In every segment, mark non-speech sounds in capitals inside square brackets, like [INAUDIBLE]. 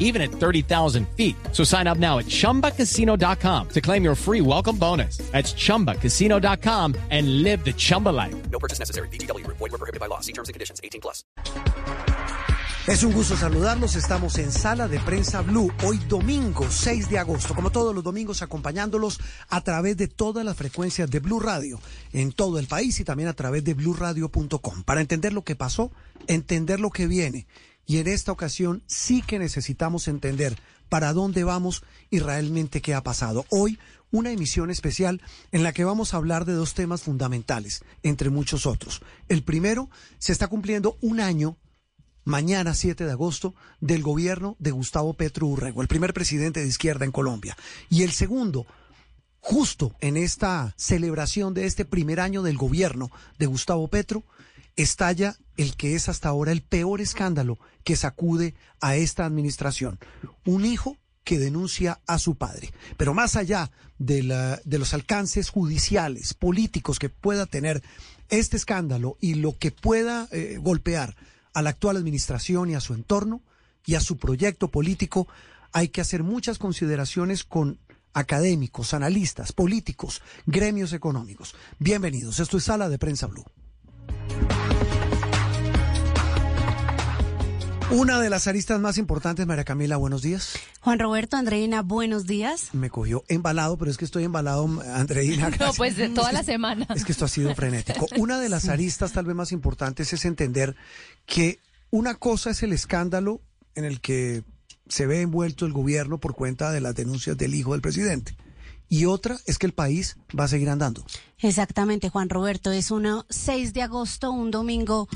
even at 30,000 feet. So sign up now at chumbacasino.com to claim your free welcome bonus. That's chumbacasino.com and live the Chumba life. No purchase necessary. BGW. Void were prohibited by law. See terms and conditions. 18 plus. Es un gusto saludarlos. Estamos en Sala de Prensa Blue, hoy domingo 6 de agosto, como todos los domingos, acompañándolos a través de todas las frecuencias de Blue Radio en todo el país y también a través de bluradio.com para entender lo que pasó, entender lo que viene. Y en esta ocasión sí que necesitamos entender para dónde vamos y realmente qué ha pasado. Hoy una emisión especial en la que vamos a hablar de dos temas fundamentales, entre muchos otros. El primero, se está cumpliendo un año mañana 7 de agosto del gobierno de Gustavo Petro Urrego, el primer presidente de izquierda en Colombia. Y el segundo, justo en esta celebración de este primer año del gobierno de Gustavo Petro, estalla el que es hasta ahora el peor escándalo que sacude a esta administración. Un hijo que denuncia a su padre. Pero más allá de, los alcances judiciales, políticos que pueda tener este escándalo y lo que pueda eh, golpear a la actual administración y a su entorno y a su proyecto político, hay que hacer muchas consideraciones con académicos, analistas, políticos, gremios económicos. Bienvenidos, esto es Sala de Prensa Blue. Una de las aristas más importantes, María Camila, buenos días. Juan Roberto, Andreina, buenos días. Me cogió embalado, pero es que estoy embalado, Andreina. No, pues de toda la semana. Es que esto ha sido frenético. Una de las aristas tal vez más importantes es entender que una cosa es el escándalo en el que se ve envuelto el gobierno por cuenta de las denuncias del hijo del presidente. Y otra es que el país va a seguir andando. Exactamente, Juan Roberto. Es un 6 de agosto, un domingo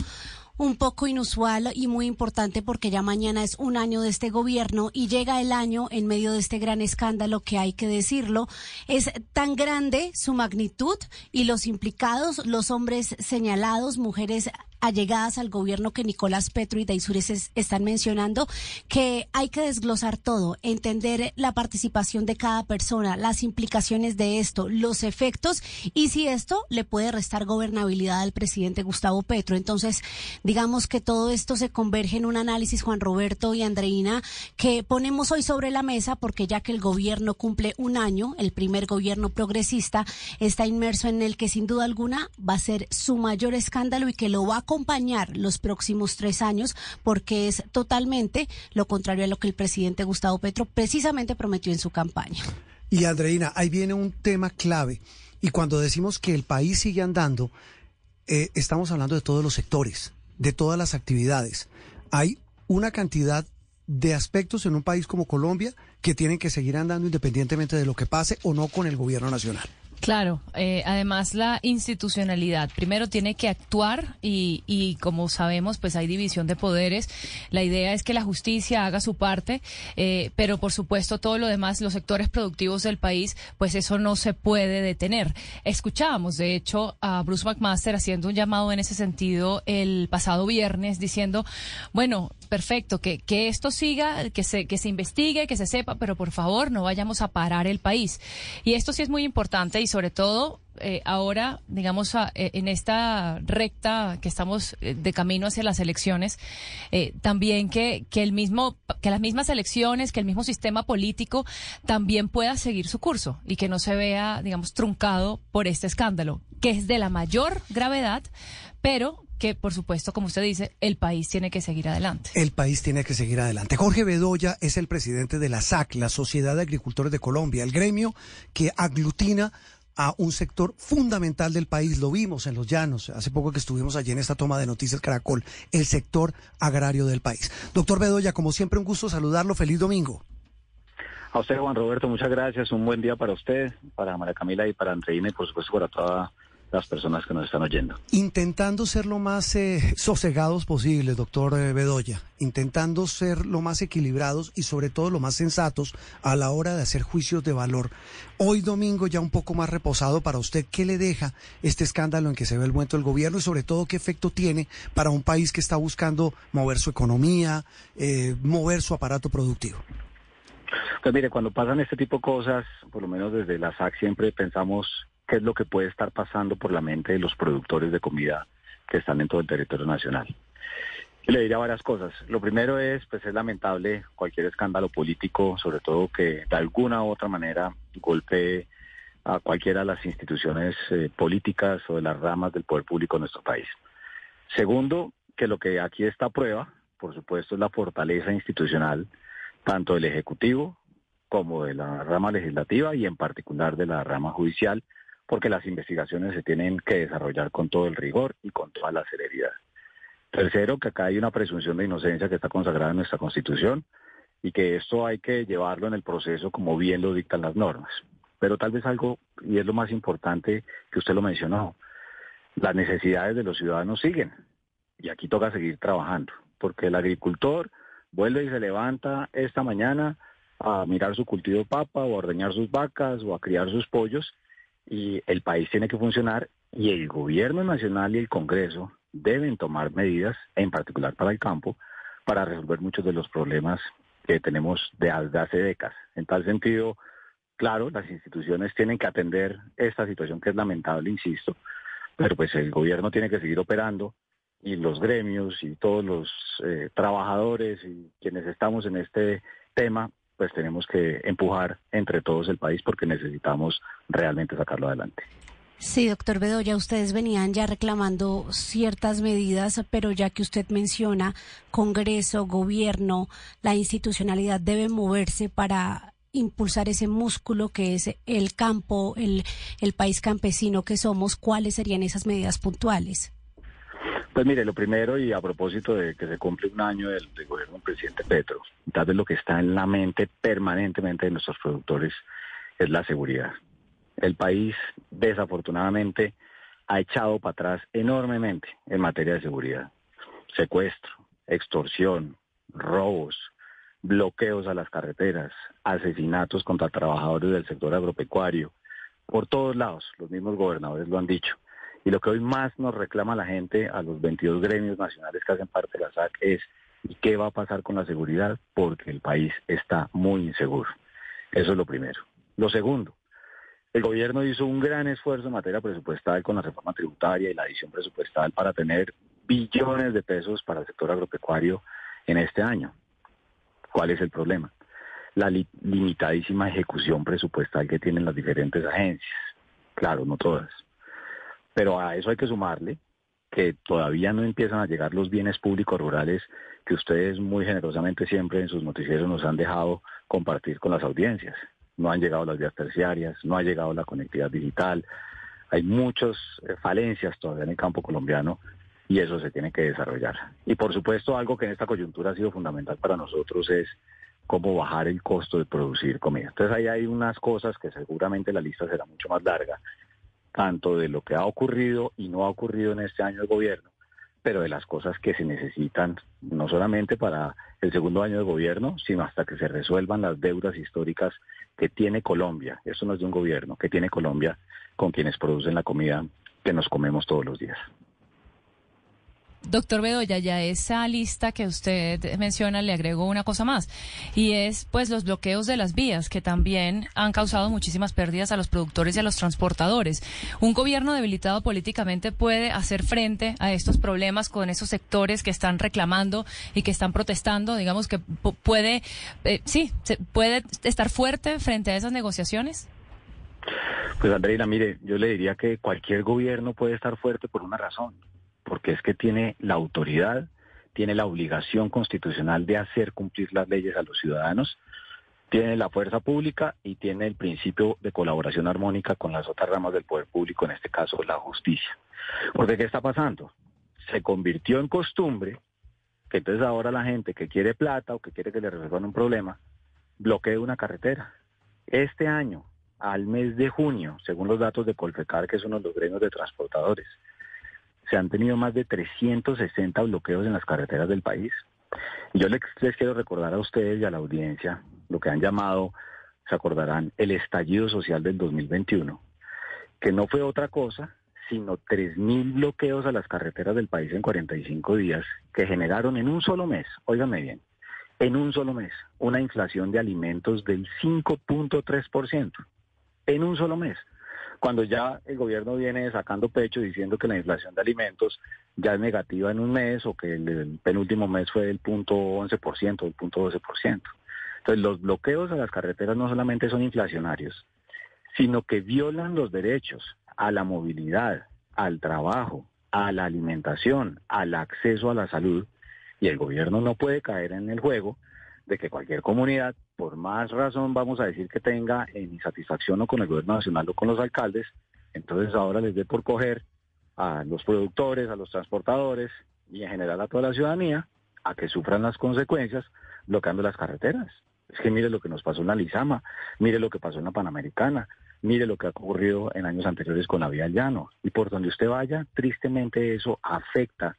un poco inusual y muy importante porque ya mañana es un año de este gobierno y llega el año en medio de este gran escándalo que hay que decirlo. Es tan grande su magnitud y los implicados, los hombres señalados, mujeres allegadas al gobierno que Nicolás Petro y Daisures están mencionando, que hay que desglosar todo, entender la participación de cada persona, las implicaciones de esto, los efectos y si esto le puede restar gobernabilidad al presidente Gustavo Petro. Entonces, digamos que todo esto se converge en un análisis, Juan Roberto y Andreina, que ponemos hoy sobre la mesa porque ya que el gobierno cumple un año, el primer gobierno progresista está inmerso en el que sin duda alguna va a ser su mayor escándalo y que lo va a acompañar los próximos tres años porque es totalmente lo contrario a lo que el presidente Gustavo Petro precisamente prometió en su campaña. Y Andreina, ahí viene un tema clave. Y cuando decimos que el país sigue andando, eh, estamos hablando de todos los sectores, de todas las actividades. Hay una cantidad de aspectos en un país como Colombia que tienen que seguir andando independientemente de lo que pase o no con el gobierno nacional. Claro, eh, además la institucionalidad primero tiene que actuar y, y, como sabemos pues hay división de poderes. La idea es que la justicia haga su parte, eh, pero por supuesto todo lo demás, los sectores productivos del país, pues eso no se puede detener. Escuchábamos de hecho a Bruce McMaster haciendo un llamado en ese sentido el pasado viernes diciendo, bueno, perfecto, que, que esto siga, que se, que se investigue, que se sepa, pero por favor no vayamos a parar el país. Y esto sí es muy importante y sobre todo eh, ahora, digamos, eh, en esta recta que estamos eh, de camino hacia las elecciones, eh, también que, que el mismo, que las mismas elecciones, que el mismo sistema político también pueda seguir su curso y que no se vea, digamos, truncado por este escándalo, que es de la mayor gravedad, pero que, por supuesto, como usted dice, el país tiene que seguir adelante. El país tiene que seguir adelante. Jorge Bedoya es el presidente de la SAC, la Sociedad de Agricultores de Colombia, el gremio que aglutina a un sector fundamental del país. Lo vimos en los llanos, hace poco que estuvimos allí en esta toma de noticias Caracol, el sector agrario del país. Doctor Bedoya, como siempre, un gusto saludarlo. Feliz domingo. A usted, Juan Roberto, muchas gracias. Un buen día para usted, para María Camila y para Andreina y por supuesto para toda las personas que nos están oyendo. Intentando ser lo más eh, sosegados posible, doctor eh, Bedoya, intentando ser lo más equilibrados y sobre todo lo más sensatos a la hora de hacer juicios de valor. Hoy domingo ya un poco más reposado para usted, ¿qué le deja este escándalo en que se ve el momento del gobierno y sobre todo qué efecto tiene para un país que está buscando mover su economía, eh, mover su aparato productivo? Pues mire, cuando pasan este tipo de cosas, por lo menos desde la SAC siempre pensamos qué es lo que puede estar pasando por la mente de los productores de comida que están en todo el territorio nacional. Le diría varias cosas. Lo primero es, pues es lamentable cualquier escándalo político, sobre todo que de alguna u otra manera golpee a cualquiera de las instituciones eh, políticas o de las ramas del poder público en nuestro país. Segundo, que lo que aquí está a prueba, por supuesto, es la fortaleza institucional tanto del Ejecutivo como de la rama legislativa y en particular de la rama judicial, porque las investigaciones se tienen que desarrollar con todo el rigor y con toda la celeridad. Tercero, que acá hay una presunción de inocencia que está consagrada en nuestra Constitución y que esto hay que llevarlo en el proceso como bien lo dictan las normas. Pero tal vez algo, y es lo más importante que usted lo mencionó, las necesidades de los ciudadanos siguen. Y aquí toca seguir trabajando, porque el agricultor vuelve y se levanta esta mañana a mirar su cultivo de papa o a ordeñar sus vacas o a criar sus pollos y el país tiene que funcionar y el gobierno nacional y el Congreso deben tomar medidas, en particular para el campo, para resolver muchos de los problemas que tenemos de, hace décadas. En tal sentido, claro, las instituciones tienen que atender esta situación que es lamentable, insisto, pero pues el gobierno tiene que seguir operando y los gremios y todos los eh, trabajadores y quienes estamos en este tema pues tenemos que empujar entre todos el país porque necesitamos realmente sacarlo adelante. Sí, doctor Bedoya, ustedes venían ya reclamando ciertas medidas, pero ya que usted menciona Congreso, gobierno, la institucionalidad debe moverse para impulsar ese músculo que es el campo, el, país campesino que somos, ¿cuáles serían esas medidas puntuales? Pues mire, lo primero, y a propósito de que se cumple un año del, gobierno del presidente Petro, tal vez lo que está en la mente permanentemente de nuestros productores es la seguridad. El país, desafortunadamente, ha echado para atrás enormemente en materia de seguridad. Secuestro, extorsión, robos, bloqueos a las carreteras, asesinatos contra trabajadores del sector agropecuario, por todos lados, los mismos gobernadores lo han dicho. Y lo que hoy más nos reclama la gente a los 22 gremios nacionales que hacen parte de la SAC es ¿y qué va a pasar con la seguridad? Porque el país está muy inseguro. Eso es lo primero. Lo segundo, el gobierno hizo un gran esfuerzo en materia presupuestal con la reforma tributaria y la adición presupuestal para tener billones de pesos para el sector agropecuario en este año. ¿Cuál es el problema? La limitadísima ejecución presupuestal que tienen las diferentes agencias. Claro, no todas. Pero a eso hay que sumarle que todavía no empiezan a llegar los bienes públicos rurales que ustedes muy generosamente siempre en sus noticieros nos han dejado compartir con las audiencias. No han llegado las vías terciarias, no ha llegado la conectividad digital. Hay muchas eh, falencias todavía en el campo colombiano y eso se tiene que desarrollar. Y por supuesto, algo que en esta coyuntura ha sido fundamental para nosotros es cómo bajar el costo de producir comida. Entonces ahí hay unas cosas que seguramente la lista será mucho más larga, tanto de lo que ha ocurrido y no ha ocurrido en este año de gobierno, pero de las cosas que se necesitan, no solamente para el segundo año de gobierno, sino hasta que se resuelvan las deudas históricas que tiene Colombia, eso no es de un gobierno, que tiene Colombia con quienes producen la comida que nos comemos todos los días. Doctor Bedoya, ya esa lista que usted menciona le agregó una cosa más y es pues los bloqueos de las vías que también han causado muchísimas pérdidas a los productores y a los transportadores. Un gobierno debilitado políticamente puede hacer frente a estos problemas con esos sectores que están reclamando y que están protestando, digamos que puede eh, sí, puede estar fuerte frente a esas negociaciones. Pues Andreina, mire, yo le diría que cualquier gobierno puede estar fuerte por una razón porque es que tiene la autoridad, tiene la obligación constitucional de hacer cumplir las leyes a los ciudadanos, tiene la fuerza pública y tiene el principio de colaboración armónica con las otras ramas del poder público, en este caso la justicia. Porque ¿qué está pasando? Se convirtió en costumbre que entonces ahora la gente que quiere plata o que quiere que le resuelvan un problema, bloquee una carretera. Este año, al mes de junio, según los datos de Colfecar, que es uno de los gremios de transportadores, se han tenido más de 360 bloqueos en las carreteras del país. Yo les, les quiero recordar a ustedes y a la audiencia lo que han llamado, se acordarán, el estallido social del 2021, que no fue otra cosa sino 3.000 bloqueos a las carreteras del país en 45 días que generaron en un solo mes, óigame bien, en un solo mes, una inflación de alimentos del 5.3%, en un solo mes. Cuando ya el gobierno viene sacando pecho diciendo que la inflación de alimentos ya es negativa en un mes o que el, penúltimo mes fue del punto 11%, del punto 12%. Entonces los bloqueos a las carreteras no solamente son inflacionarios, sino que violan los derechos a la movilidad, al trabajo, a la alimentación, al acceso a la salud. Y el gobierno no puede caer en el juego de que cualquier comunidad, por más razón vamos a decir que tenga en insatisfacción o con el gobierno nacional o con los alcaldes, entonces ahora les dé por coger a los productores, a los transportadores y en general a toda la ciudadanía a que sufran las consecuencias bloqueando las carreteras. Es que mire lo que nos pasó en la Lizama, mire lo que pasó en la Panamericana, mire lo que ha ocurrido en años anteriores con la vía llano. Y por donde usted vaya, tristemente eso afecta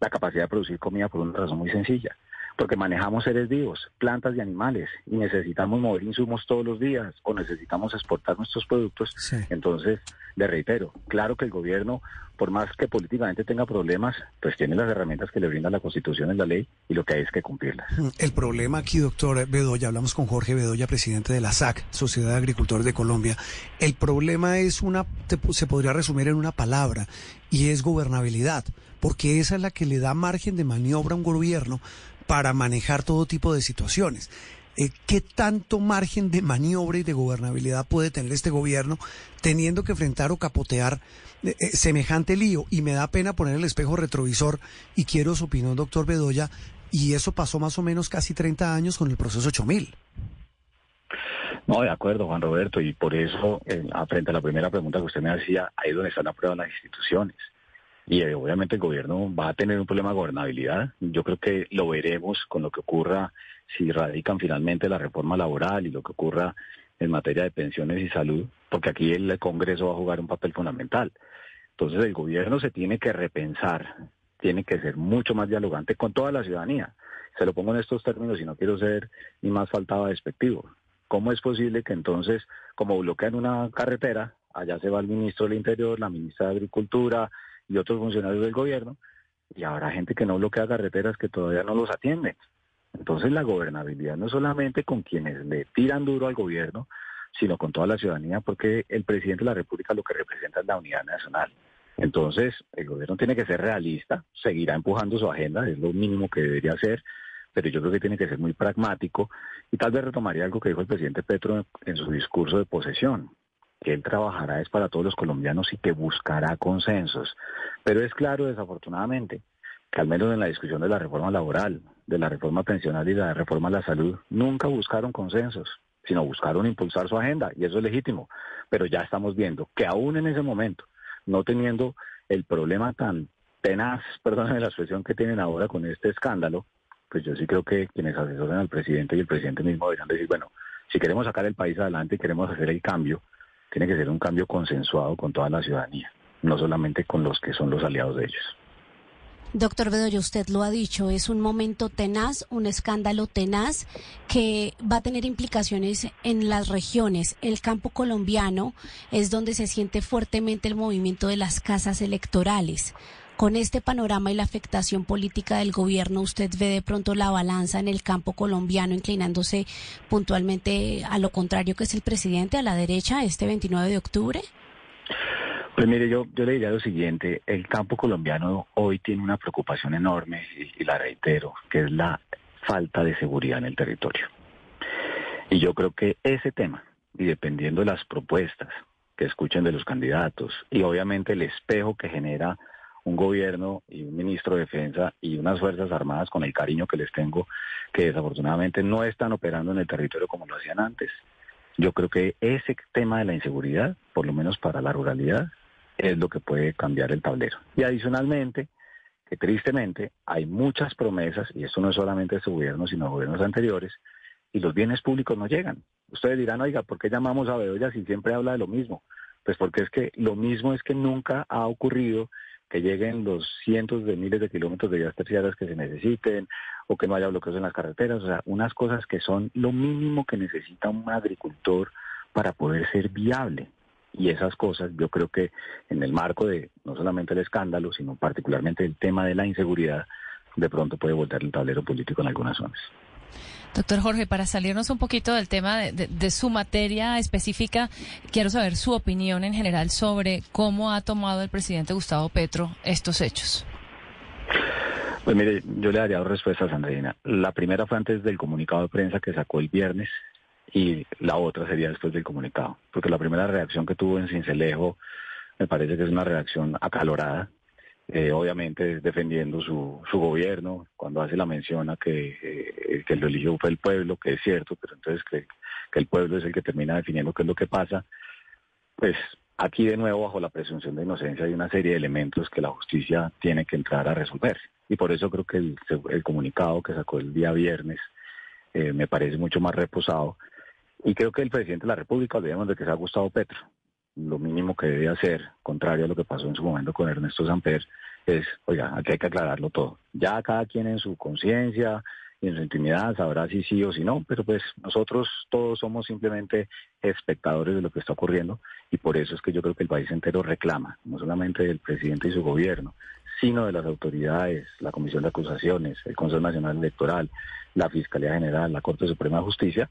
la capacidad de producir comida por una razón muy sencilla. Porque manejamos seres vivos, plantas y animales, y necesitamos mover insumos todos los días o necesitamos exportar nuestros productos. Sí. Entonces, le reitero, claro que el gobierno, por más que políticamente tenga problemas, pues tiene las herramientas que le brinda la Constitución y la ley, y lo que hay es que cumplirlas. El problema aquí, doctor Bedoya, hablamos con Jorge Bedoya, presidente de la SAC, Sociedad de Agricultores de Colombia. El problema es una, te- se podría resumir en una palabra, y es gobernabilidad, porque esa es la que le da margen de maniobra a un gobierno para manejar todo tipo de situaciones. Eh, ¿Qué tanto margen de maniobra y de gobernabilidad puede tener este gobierno teniendo que enfrentar o capotear eh, eh, semejante lío? Y me da pena poner el espejo retrovisor y quiero su opinión, doctor Bedoya, y eso pasó más o menos casi 30 años con el proceso 8000. No, de acuerdo, Juan Roberto, y por eso, eh, frente a la primera pregunta que usted me hacía, ahí es donde están a prueba las instituciones. Y eh, obviamente el gobierno va a tener un problema de gobernabilidad. Yo creo que lo veremos con lo que ocurra si radican finalmente la reforma laboral y lo que ocurra en materia de pensiones y salud, porque aquí el Congreso va a jugar un papel fundamental. Entonces el gobierno se tiene que repensar, tiene que ser mucho más dialogante con toda la ciudadanía. Se lo pongo en estos términos y no quiero ser ni más faltaba despectivo. ¿Cómo es posible que entonces, como bloquean una carretera, allá se va el ministro del Interior, la ministra de Agricultura y otros funcionarios del gobierno, y habrá gente que no bloquea carreteras que todavía no los atienden? Entonces la gobernabilidad no es solamente con quienes le tiran duro al gobierno, sino con toda la ciudadanía, porque el presidente de la República lo que representa es la unidad nacional. Entonces, el gobierno tiene que ser realista, seguirá empujando su agenda, es lo mínimo que debería hacer, pero yo creo que tiene que ser muy pragmático y tal vez retomaría algo que dijo el presidente Petro en su discurso de posesión, que él trabajará es para todos los colombianos y que buscará consensos. Pero es claro, desafortunadamente, que al menos en la discusión de la reforma laboral, de la reforma pensional y de la reforma a la salud, nunca buscaron consensos, sino buscaron impulsar su agenda, y eso es legítimo. Pero ya estamos viendo que aún en ese momento, no teniendo el problema tan tenaz, [LAUGHS] perdónenme la expresión que tienen ahora con este escándalo, pues yo sí creo que quienes asesoran al presidente y el presidente mismo deberían decir, bueno, si queremos sacar el país adelante y queremos hacer el cambio, tiene que ser un cambio consensuado con toda la ciudadanía, no solamente con los que son los aliados de ellos. Doctor Bedoya, usted lo ha dicho, es un momento tenaz, un escándalo tenaz que va a tener implicaciones en las regiones. El campo colombiano es donde se siente fuertemente el movimiento de las casas electorales. Con este panorama y la afectación política del gobierno, ¿usted ve de pronto la balanza en el campo colombiano inclinándose puntualmente a lo contrario que es el presidente, a la derecha, este 29 de octubre? Pues mire, yo, le diría lo siguiente, el campo colombiano hoy tiene una preocupación enorme, y, y la reitero, que es la falta de seguridad en el territorio. Y yo creo que ese tema, y dependiendo de las propuestas que escuchen de los candidatos, y obviamente el espejo que genera un gobierno y un ministro de defensa y unas fuerzas armadas con el cariño que les tengo, que desafortunadamente no están operando en el territorio como lo hacían antes. Yo creo que ese tema de la inseguridad, por lo menos para la ruralidad, es lo que puede cambiar el tablero. Y adicionalmente, que tristemente hay muchas promesas, y esto no es solamente de este gobierno, sino de gobiernos anteriores, y los bienes públicos no llegan. Ustedes dirán, oiga, ¿por qué llamamos a Bedoya si siempre habla de lo mismo? Pues porque es que lo mismo es que nunca ha ocurrido que lleguen los cientos de miles de kilómetros de vías terciarias que se necesiten o que no haya bloqueos en las carreteras, o sea, unas cosas que son lo mínimo que necesita un agricultor para poder ser viable. Y esas cosas yo creo que en el marco de no solamente el escándalo, sino particularmente el tema de la inseguridad, de pronto puede voltear el tablero político en algunas zonas. Doctor Jorge, para salirnos un poquito del tema de, su materia específica, quiero saber su opinión en general sobre cómo ha tomado el presidente Gustavo Petro estos hechos. Pues mire, yo le daría dos respuestas, Andreina. La primera fue antes del comunicado de prensa que sacó el viernes y la otra sería después del comunicado. Porque la primera reacción que tuvo en Cincelejo me parece que es una reacción acalorada, eh, obviamente defendiendo su, su gobierno, cuando hace la mención a que, eh, que lo eligió fue el pueblo, que es cierto, pero entonces que, que el pueblo es el que termina definiendo qué es lo que pasa, pues aquí de nuevo bajo la presunción de inocencia hay una serie de elementos que la justicia tiene que entrar a resolver. Y por eso creo que el, comunicado que sacó el día viernes eh, me parece mucho más reposado. Y creo que el presidente de la República, olvidemos de que se ha gustado Petro, lo mínimo que debe hacer, contrario a lo que pasó en su momento con Ernesto Samper, es, oiga, aquí hay que aclararlo todo. Ya cada quien en su conciencia y en su intimidad sabrá si sí o si no, pero pues nosotros todos somos simplemente espectadores de lo que está ocurriendo y por eso es que yo creo que el país entero reclama, no solamente del presidente y su gobierno, sino de las autoridades, la Comisión de Acusaciones, el Consejo Nacional Electoral, la Fiscalía General, la Corte Suprema de Justicia,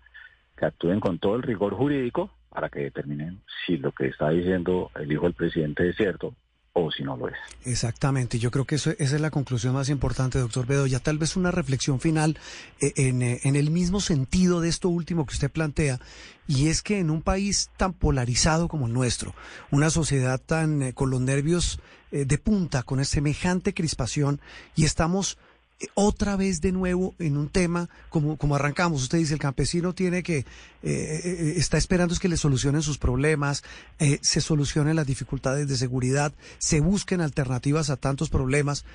que actúen con todo el rigor jurídico para que determinen si lo que está diciendo el hijo del presidente es cierto o si no lo es. Exactamente, yo creo que eso, esa es la conclusión más importante, doctor Bedoya. Tal vez una reflexión final eh, en, eh, en, el mismo sentido de esto último que usted plantea, y es que en un país tan polarizado como el nuestro, una sociedad tan eh, con los nervios de punta, con semejante crispación, y estamos otra vez de nuevo en un tema como, como arrancamos. Usted dice, el campesino tiene que, eh, eh, está esperando es que le solucionen sus problemas, eh, se solucionen las dificultades de seguridad, se busquen alternativas a tantos problemas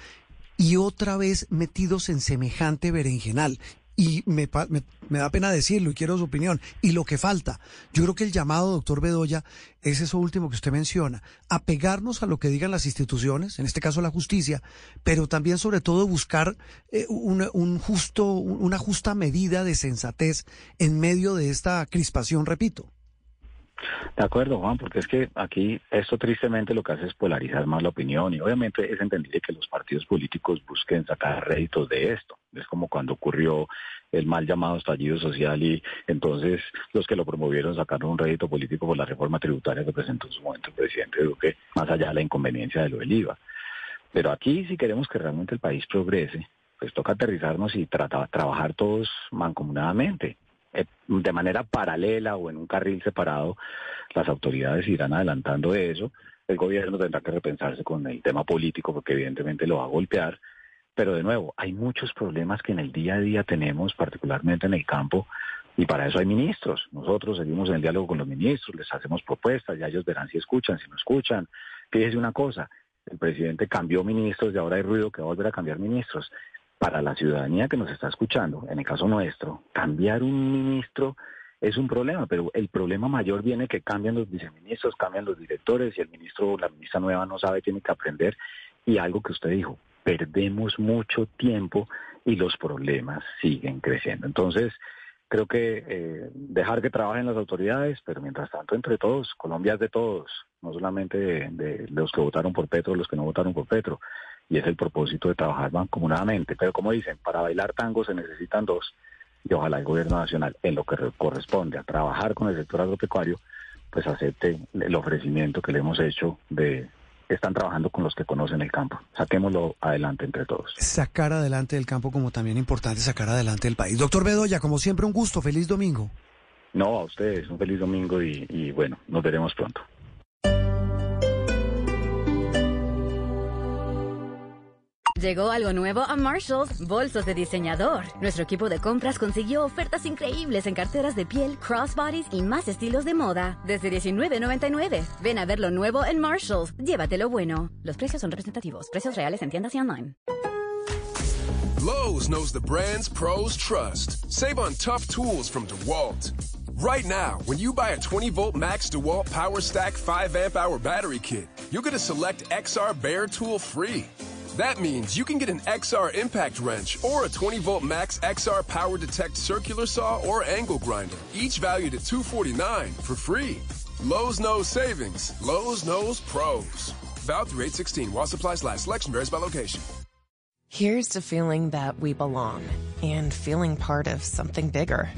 y otra vez metidos en semejante berenjenal y me, me, da pena decirlo y quiero su opinión. Y lo que falta, yo creo que el llamado, doctor Bedoya, es eso último que usted menciona, apegarnos a lo que digan las instituciones, en este caso la justicia, pero también sobre todo buscar eh, un justo, una justa medida de sensatez en medio de esta crispación, repito. De acuerdo, Juan, porque es que aquí esto tristemente lo que hace es polarizar más la opinión y obviamente es entendible que los partidos políticos busquen sacar réditos de esto. Es como cuando ocurrió el mal llamado estallido social y entonces los que lo promovieron sacaron un rédito político por la reforma tributaria que presentó en su momento el presidente Duque, más allá de la inconveniencia de lo del IVA. Pero aquí si queremos que realmente el país progrese, pues toca aterrizarnos y trabajar todos mancomunadamente. Eh, de manera paralela o en un carril separado, las autoridades irán adelantando eso. El gobierno tendrá que repensarse con el tema político porque evidentemente lo va a golpear. Pero de nuevo, hay muchos problemas que en el día a día tenemos, particularmente en el campo, y para eso hay ministros. Nosotros seguimos en el diálogo con los ministros, les hacemos propuestas, ya ellos verán si escuchan, si no escuchan. Fíjese una cosa, el presidente cambió ministros y ahora hay ruido que va a volver a cambiar ministros para la ciudadanía que nos está escuchando, en el caso nuestro, cambiar un ministro es un problema, pero el problema mayor viene que cambian los viceministros, cambian los directores y el ministro o la ministra nueva no sabe, tiene que aprender. Y algo que usted dijo, perdemos mucho tiempo y los problemas siguen creciendo. Entonces, creo que eh, dejar que trabajen las autoridades, pero mientras tanto entre todos, Colombia es de todos, no solamente de, de los que votaron por Petro, los que no votaron por Petro y es el propósito de trabajar mancomunadamente. Pero como dicen, para bailar tango se necesitan dos y ojalá el gobierno nacional, en lo que corresponde a trabajar con el sector agropecuario, pues acepte el ofrecimiento que le hemos hecho de están trabajando con los que conocen el campo. Saquémoslo adelante entre todos. Sacar adelante el campo como también importante sacar adelante el país. Doctor Bedoya, como siempre un gusto, feliz domingo. No, a ustedes, un feliz domingo y, y bueno, nos veremos pronto. Llegó algo nuevo a Marshalls, bolsos de diseñador. Nuestro equipo de compras consiguió ofertas increíbles en carteras de piel, crossbodies y más estilos de moda. Desde $19.99. Ven a ver lo nuevo en Marshalls. Llévatelo bueno. Los precios son representativos. Precios reales en tiendas y online. Lowe's knows the brands pros trust. Save on tough tools from DeWalt. Right now, when you buy a 20 volt max DeWalt Power Stack 5 amp hour battery kit, you'll get a select XR Bear tool free. That means you can get an XR impact wrench or a 20 volt max XR Power Detect circular saw or angle grinder, each valued at 249 for free. Lowe's knows savings. Lowe's knows pros. Valid through 816 while supplies last. Selection varies by location. Here's to feeling that we belong and feeling part of something bigger.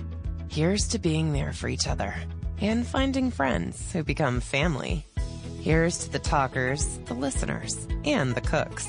Here's to being there for each other and finding friends who become family. Here's to the talkers, the listeners, and the cooks.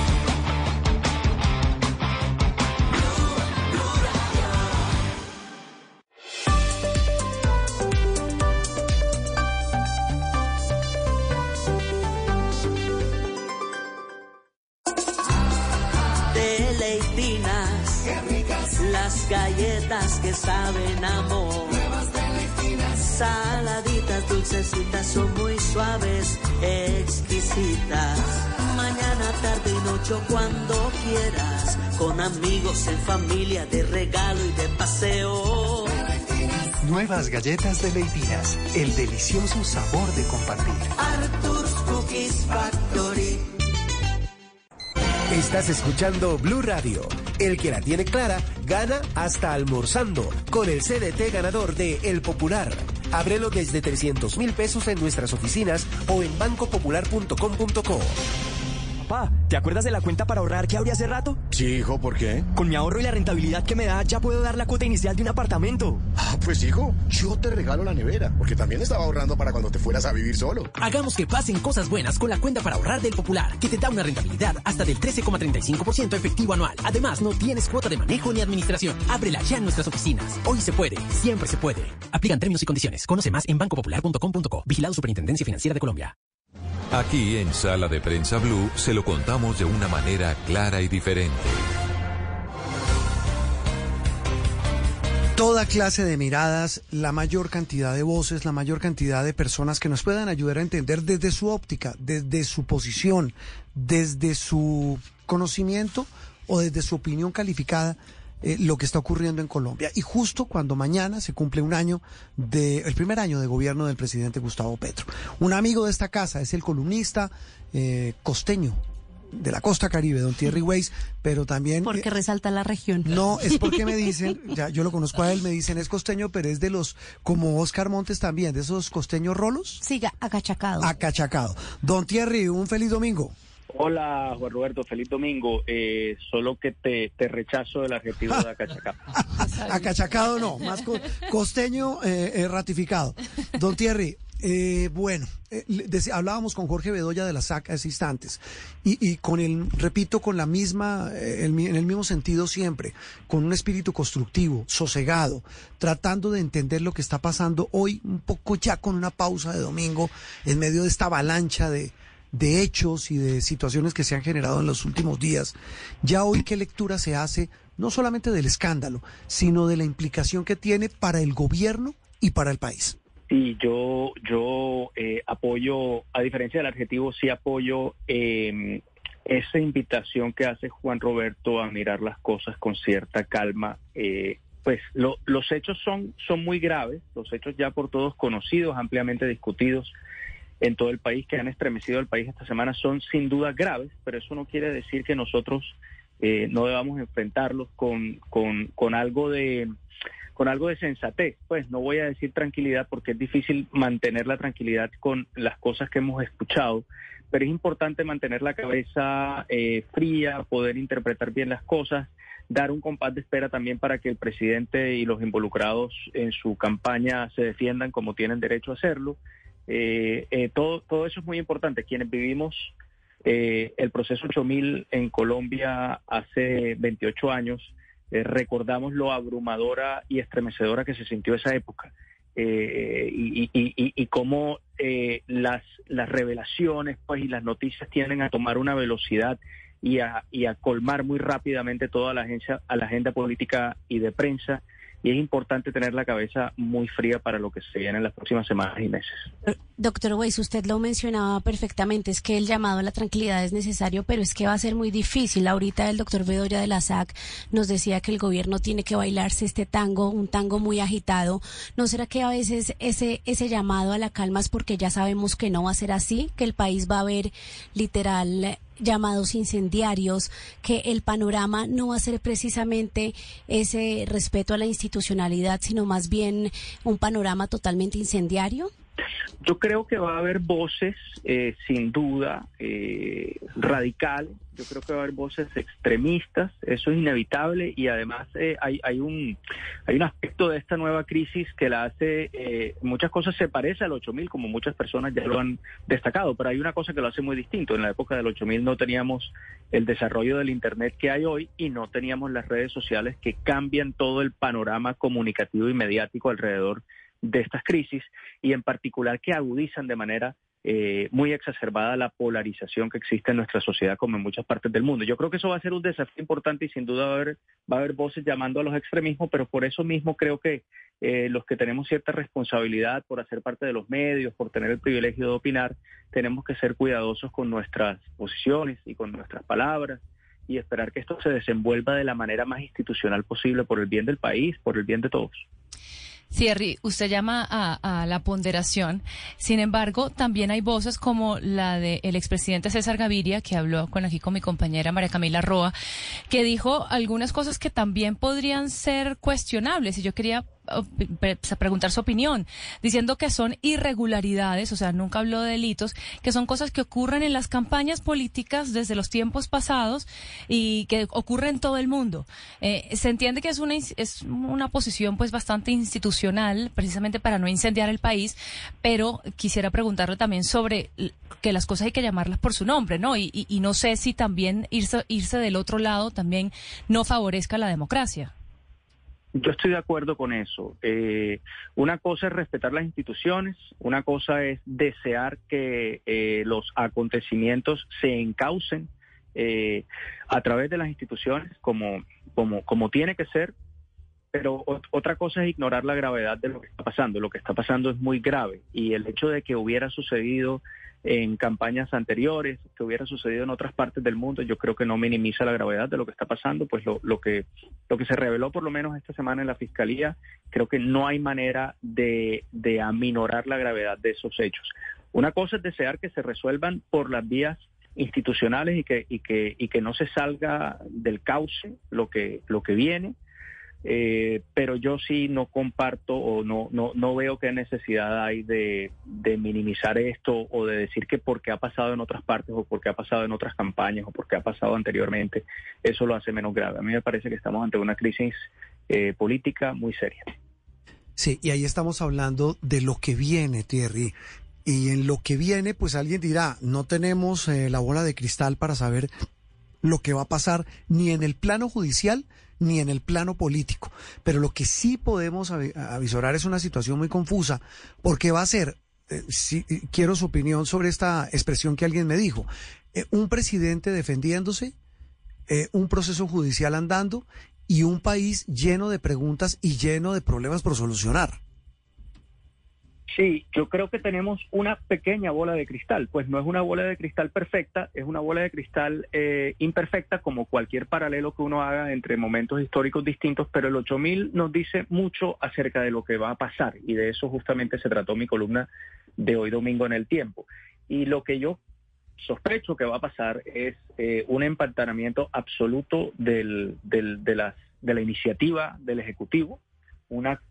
galletas que saben amor. Saladitas, dulcecitas, son muy suaves, exquisitas. Mañana, tarde y noche, cuando quieras. Con amigos, en familia, de regalo y de paseo. Nuevas galletas de Leitinas, el delicioso sabor de compartir. Arthur's Cookies Factory. Estás escuchando Blue Radio. El que la tiene clara gana hasta almorzando con el CDT ganador de El Popular. Ábrelo desde 300 mil pesos en nuestras oficinas o en bancopopular.com.co. Papá, ¿te acuerdas de la cuenta para ahorrar que abrí hace rato? Sí, hijo, ¿por qué? Con mi ahorro y la rentabilidad que me da, ya puedo dar la cuota inicial de un apartamento. Ah, pues hijo, yo te regalo la nevera, porque también estaba ahorrando para cuando te fueras a vivir solo. Hagamos que pasen cosas buenas con la cuenta para ahorrar del Popular, que te da una rentabilidad hasta del 13,35% efectivo anual. Además, no tienes cuota de manejo ni administración. Ábrela ya en nuestras oficinas. Hoy se puede, siempre se puede. Aplican términos y condiciones. Conoce más en bancopopular.com.co. Vigilado Superintendencia Financiera de Colombia. Aquí en Sala de Prensa Blue se lo contamos de una manera clara y diferente. Toda clase de miradas, la mayor cantidad de voces, la mayor cantidad de personas que nos puedan ayudar a entender desde su óptica, desde su posición, desde su conocimiento o desde su opinión calificada eh, lo que está ocurriendo en Colombia. Y justo cuando mañana se cumple un año de, el primer año de gobierno del presidente Gustavo Petro. Un amigo de esta casa es el columnista eh, costeño de la costa caribe, don Thierry Weiss, pero también... Porque eh, resalta la región. No, es porque me [LAUGHS] dicen, ya yo lo conozco a él, me dicen es costeño, pero es de los, como Oscar Montes también, de esos costeños rolos. Siga, acachacado. Acachacado. Don Thierry, un feliz domingo. Hola, Juan Roberto, feliz domingo. Eh, solo que te, te rechazo el adjetivo de acachacado. [LAUGHS] acachacado no, más co costeño eh, eh, ratificado. Don Thierry, eh, bueno, eh, hablábamos con Jorge Bedoya de la SAC hace instantes y, y con el, repito, con la misma, el, en el mismo sentido siempre, con un espíritu constructivo, sosegado, tratando de entender lo que está pasando hoy, un poco ya con una pausa de domingo, en medio de esta avalancha de, de hechos y de situaciones que se han generado en los últimos días. Ya hoy, ¿qué lectura se hace no solamente del escándalo, sino de la implicación que tiene para el gobierno y para el país? Sí, yo, yo eh, apoyo, a diferencia del adjetivo, sí apoyo eh, esa invitación que hace Juan Roberto a mirar las cosas con cierta calma. Eh, pues lo, los hechos son, son muy graves, los hechos ya por todos conocidos, ampliamente discutidos en todo el país, que han estremecido al país esta semana, son sin duda graves, pero eso no quiere decir que nosotros eh, no debamos enfrentarlos con, con, con algo de con algo de sensatez. Pues no voy a decir tranquilidad porque es difícil mantener la tranquilidad con las cosas que hemos escuchado, pero es importante mantener la cabeza eh, fría, poder interpretar bien las cosas, dar un compás de espera también para que el presidente y los involucrados en su campaña se defiendan como tienen derecho a hacerlo. Eh, eh, todo, todo eso es muy importante. Quienes vivimos eh, el proceso 8000 en Colombia hace 28 años, eh, recordamos lo abrumadora y estremecedora que se sintió esa época. Eh, y, y, y, y, cómo eh, las, las revelaciones pues, y las noticias tienden a tomar una velocidad y a, y a colmar muy rápidamente toda la agencia, a la agenda política y de prensa y es importante tener la cabeza muy fría para lo que se viene en las próximas semanas y meses. Doctor Weiss, usted lo mencionaba perfectamente, es que el llamado a la tranquilidad es necesario, pero es que va a ser muy difícil. Ahorita el doctor Bedoya de la SAC nos decía que el gobierno tiene que bailarse este tango, un tango muy agitado. ¿No será que a veces ese, ese llamado a la calma es porque ya sabemos que no va a ser así, que el país va a haber literal llamados incendiarios, que el panorama no va a ser precisamente ese respeto a la institucionalidad, sino más bien un panorama totalmente incendiario? Yo creo que va a haber voces, eh, sin duda, eh, radicales. Yo creo que va a haber voces extremistas. Eso es inevitable y además eh, hay, hay, un, hay un aspecto de esta nueva crisis que la hace, eh, muchas cosas se parece al 8000, como muchas personas ya lo han destacado, pero hay una cosa que lo hace muy distinto. En la época del 8000 no teníamos el desarrollo del Internet que hay hoy y no teníamos las redes sociales que cambian todo el panorama comunicativo y mediático alrededor de estas crisis y en particular que agudizan de manera eh, muy exacerbada la polarización que existe en nuestra sociedad como en muchas partes del mundo. Yo creo que eso va a ser un desafío importante y sin duda va a haber, va a haber voces llamando a los extremismos, pero por eso mismo creo que eh, los que tenemos cierta responsabilidad por hacer parte de los medios, por tener el privilegio de opinar, tenemos que ser cuidadosos con nuestras posiciones y con nuestras palabras y esperar que esto se desenvuelva de la manera más institucional posible por el bien del país, por el bien de todos. Thierry, usted llama a, la ponderación. Sin embargo, también hay voces como la del expresidente César Gaviria, que habló con aquí con mi compañera María Camila Roa, que dijo algunas cosas que también podrían ser cuestionables. Y yo quería preguntar su opinión, diciendo que son irregularidades, o sea, nunca habló de delitos, que son cosas que ocurren en las campañas políticas desde los tiempos pasados y que ocurren en todo el mundo. Eh, se entiende que es una, es una posición pues bastante institucional, precisamente para no incendiar el país, pero quisiera preguntarle también sobre que las cosas hay que llamarlas por su nombre, ¿no? Y, y no sé si también irse, irse del otro lado también no favorezca la democracia. Yo estoy de acuerdo con eso. Eh, una cosa es respetar las instituciones, una cosa es desear que eh, los acontecimientos se encaucen eh, a través de las instituciones como, como, como tiene que ser, pero otra cosa es ignorar la gravedad de lo que está pasando. Lo que está pasando es muy grave y el hecho de que hubiera sucedido en campañas anteriores, que hubiera sucedido en otras partes del mundo, yo creo que no minimiza la gravedad de lo que está pasando, pues lo, lo, que, lo que se reveló por lo menos esta semana en la Fiscalía, creo que no hay manera de, aminorar la gravedad de esos hechos. Una cosa es desear que se resuelvan por las vías institucionales y que, y que, y que no se salga del cauce lo que, lo que viene, eh, pero yo sí no comparto o no, no, no veo qué necesidad hay de, minimizar esto o de decir que porque ha pasado en otras partes o porque ha pasado en otras campañas o porque ha pasado anteriormente, eso lo hace menos grave. A mí me parece que estamos ante una crisis eh, política muy seria. Sí, y ahí estamos hablando de lo que viene, Thierry. Y en lo que viene, pues alguien dirá, no tenemos eh, la bola de cristal para saber lo que va a pasar ni en el plano judicial ni en el plano político. Pero lo que sí podemos avisorar es una situación muy confusa, porque va a ser, eh, si, quiero su opinión sobre esta expresión que alguien me dijo, eh, un presidente defendiéndose, eh, un proceso judicial andando y un país lleno de preguntas y lleno de problemas por solucionar. Sí, yo creo que tenemos una pequeña bola de cristal, pues no es una bola de cristal perfecta, es una bola de cristal eh, imperfecta como cualquier paralelo que uno haga entre momentos históricos distintos, pero el 8000 nos dice mucho acerca de lo que va a pasar y de eso justamente se trató mi columna de hoy domingo en el tiempo. Y lo que yo sospecho que va a pasar es eh, un empantanamiento absoluto del, del, de, las, de la iniciativa del Ejecutivo, una,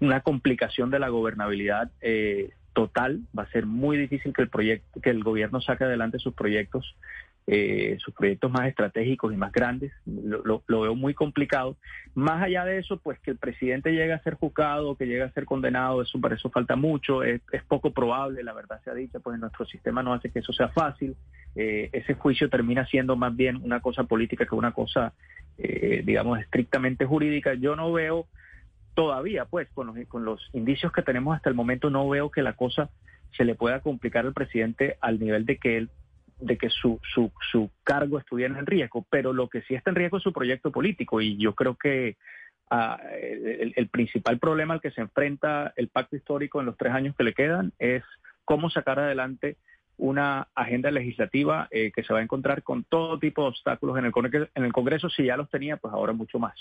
una complicación de la gobernabilidad eh, total. Va a ser muy difícil que el proyecto, que el gobierno saque adelante sus proyectos, eh, sus proyectos más estratégicos y más grandes. Lo, veo muy complicado. Más allá de eso, pues que el presidente llegue a ser juzgado, que llegue a ser condenado, eso para eso falta mucho. Es, poco probable, la verdad se ha dicho, pues nuestro sistema no hace que eso sea fácil. Eh, ese juicio termina siendo más bien una cosa política que una cosa eh, digamos, estrictamente jurídica, yo no veo todavía, pues, con los, con los indicios que tenemos hasta el momento, no veo que la cosa se le pueda complicar al presidente al nivel de que él de que su, su, su cargo estuviera en riesgo, pero lo que sí está en riesgo es su proyecto político y yo creo que ah, el, el principal problema al que se enfrenta el pacto histórico en los tres años que le quedan es cómo sacar adelante una agenda legislativa eh, que se va a encontrar con todo tipo de obstáculos en el, Congreso, en el Congreso. Si ya los tenía, pues ahora mucho más.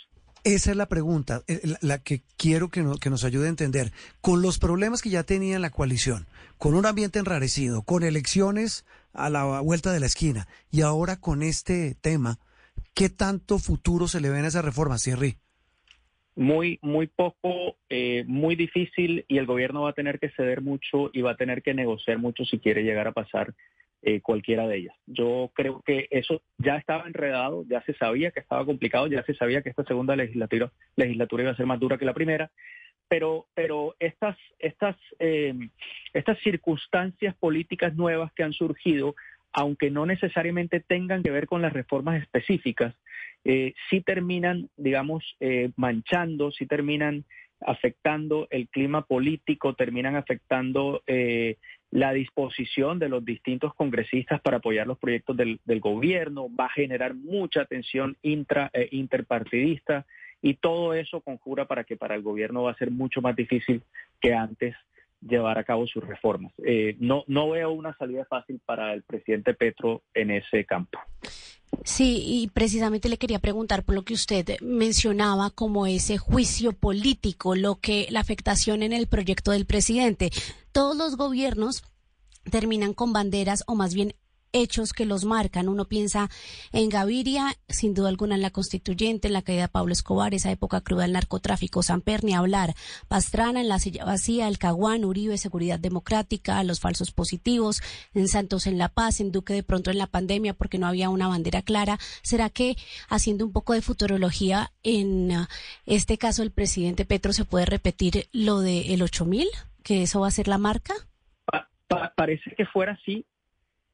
Esa es la pregunta, eh, la, que quiero que, no- que nos ayude a entender. Con los problemas que ya tenía la coalición, con un ambiente enrarecido, con elecciones a la vuelta de la esquina y ahora con este tema, ¿qué tanto futuro se le ven a esa reforma, Thierry? Muy, muy poco, eh, muy difícil y el gobierno va a tener que ceder mucho y va a tener que negociar mucho si quiere llegar a pasar eh, cualquiera de ellas. Yo creo que eso ya estaba enredado, ya se sabía que estaba complicado, ya se sabía que esta segunda legislatura, legislatura iba a ser más dura que la primera, pero, pero estas, estas, eh, estas circunstancias políticas nuevas que han surgido, aunque no necesariamente tengan que ver con las reformas específicas, eh, sí terminan, digamos, eh, manchando, sí terminan afectando el clima político, terminan afectando eh, la disposición de los distintos congresistas para apoyar los proyectos del, gobierno, va a generar mucha tensión intra e interpartidista y todo eso conjura para que para el gobierno va a ser mucho más difícil que antes llevar a cabo sus reformas. Eh, no, no veo una salida fácil para el presidente Petro en ese campo. Sí, y precisamente le quería preguntar por lo que usted mencionaba como ese juicio político, lo que la afectación en el proyecto del presidente. Todos los gobiernos terminan con banderas o más bien hechos que los marcan. Uno piensa en Gaviria, sin duda alguna en la constituyente, en la caída de Pablo Escobar, esa época cruda del narcotráfico, Samper, ni hablar, Pastrana en la silla vacía, el Caguán, Uribe, seguridad democrática, los falsos positivos, en Santos en La Paz, en Duque de pronto en la pandemia porque no había una bandera clara. ¿Será que haciendo un poco de futurología, en uh, este caso el presidente Petro se puede repetir lo del el 8000? ¿Que eso va a ser la marca? Pa- pa- parece que fuera así,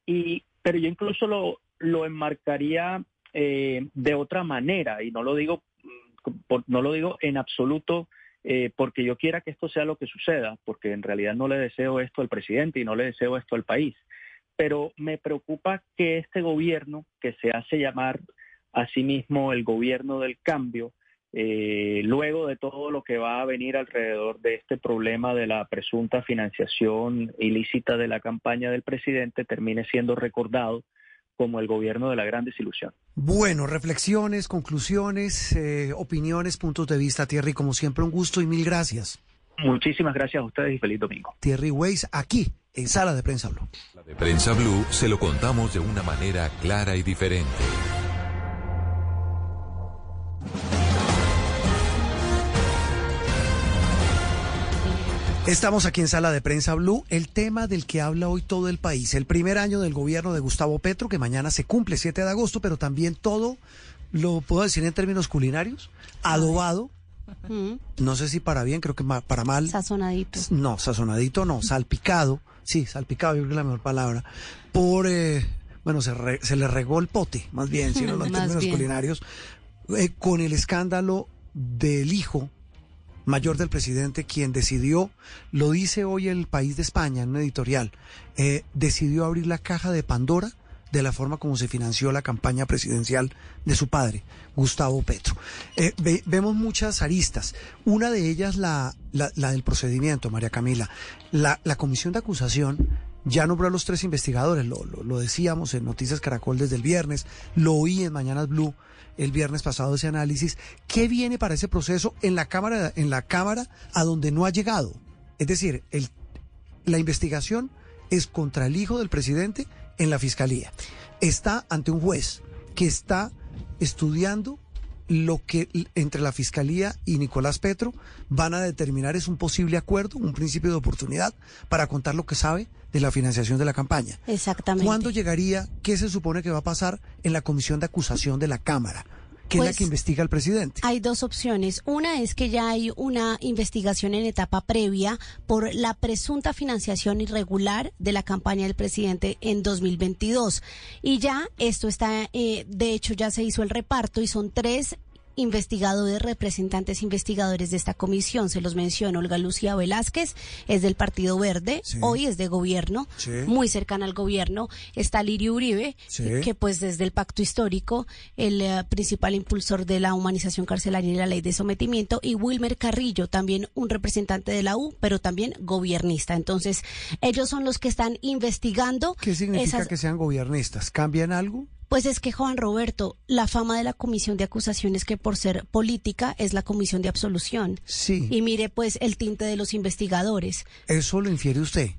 y, pero yo incluso lo, lo enmarcaría eh, de otra manera, y no lo digo, mm, por- no lo digo en absoluto eh, porque yo quiera que esto sea lo que suceda, porque en realidad no le deseo esto al presidente y no le deseo esto al país. Pero me preocupa que este gobierno, que se hace llamar a sí mismo el gobierno del cambio, eh, luego de todo lo que va a venir alrededor de este problema de la presunta financiación ilícita de la campaña del presidente, termine siendo recordado como el gobierno de la gran desilusión. Bueno, reflexiones, conclusiones, eh, opiniones, puntos de vista, Thierry, como siempre un gusto y mil gracias. Muchísimas gracias a ustedes y feliz domingo. Thierry Weiss, aquí, en Sala de Prensa Blue. De Prensa Blue se lo contamos de una manera clara y diferente. Estamos aquí en Sala de Prensa Blue, el tema del que habla hoy todo el país, el primer año del gobierno de Gustavo Petro, que mañana se cumple 7 de agosto, pero también todo, lo puedo decir en términos culinarios, adobado, no sé si para bien, creo que para mal. Sazonadito. No, sazonadito no, salpicado, sí, salpicado, yo creo que es la mejor palabra, por, eh, bueno, se, re- se le regó el pote, más bien, si no en [LAUGHS] Más términos bien. culinarios, eh, con el escándalo del hijo mayor del presidente, quien decidió, lo dice hoy el país de España en un editorial, eh, decidió abrir la caja de Pandora de la forma como se financió la campaña presidencial de su padre, Gustavo Petro. Eh, ve- vemos muchas aristas. Una de ellas la, del procedimiento, María Camila. La, la comisión de acusación ya nombró a los tres investigadores, lo, lo, lo decíamos en Noticias Caracol desde el viernes, lo oí en Mañanas Blue el viernes pasado ese análisis. ¿Qué viene para ese proceso en la Cámara, en la Cámara a donde no ha llegado? Es decir, la investigación es contra el hijo del presidente en la fiscalía. Está ante un juez que está estudiando lo que entre la fiscalía y Nicolás Petro van a determinar es un posible acuerdo, un principio de oportunidad para contar lo que sabe de la financiación de la campaña. Exactamente. ¿Cuándo llegaría? ¿Qué se supone que va a pasar en la comisión de acusación de la Cámara? Que es Pues- la que investiga al presidente. Hay dos opciones. Una es que ya hay una investigación en etapa previa por la presunta financiación irregular de la campaña del presidente en 2022. Y ya esto está, eh, de hecho ya se hizo el reparto y son tres investigadores, representantes investigadores de esta comisión. Se los menciono, Olga Lucía Velázquez es del Partido Verde, Sí. hoy es de gobierno, Sí. muy cercana al gobierno. Está Lirio Uribe, Sí. que pues desde el pacto histórico, el eh, principal impulsor de la humanización carcelaria y la ley de sometimiento, y Wilmer Carrillo, también un representante de la U, pero también gobiernista. Entonces, ellos son los que están investigando. ¿Qué significa esas- que sean gobiernistas? ¿Cambian algo? Pues es que, Juan Roberto, la fama de la comisión de acusaciones que por ser política es la comisión de absolución. Sí. Y mire, pues, el tinte de los investigadores. ¿Eso lo infiere usted?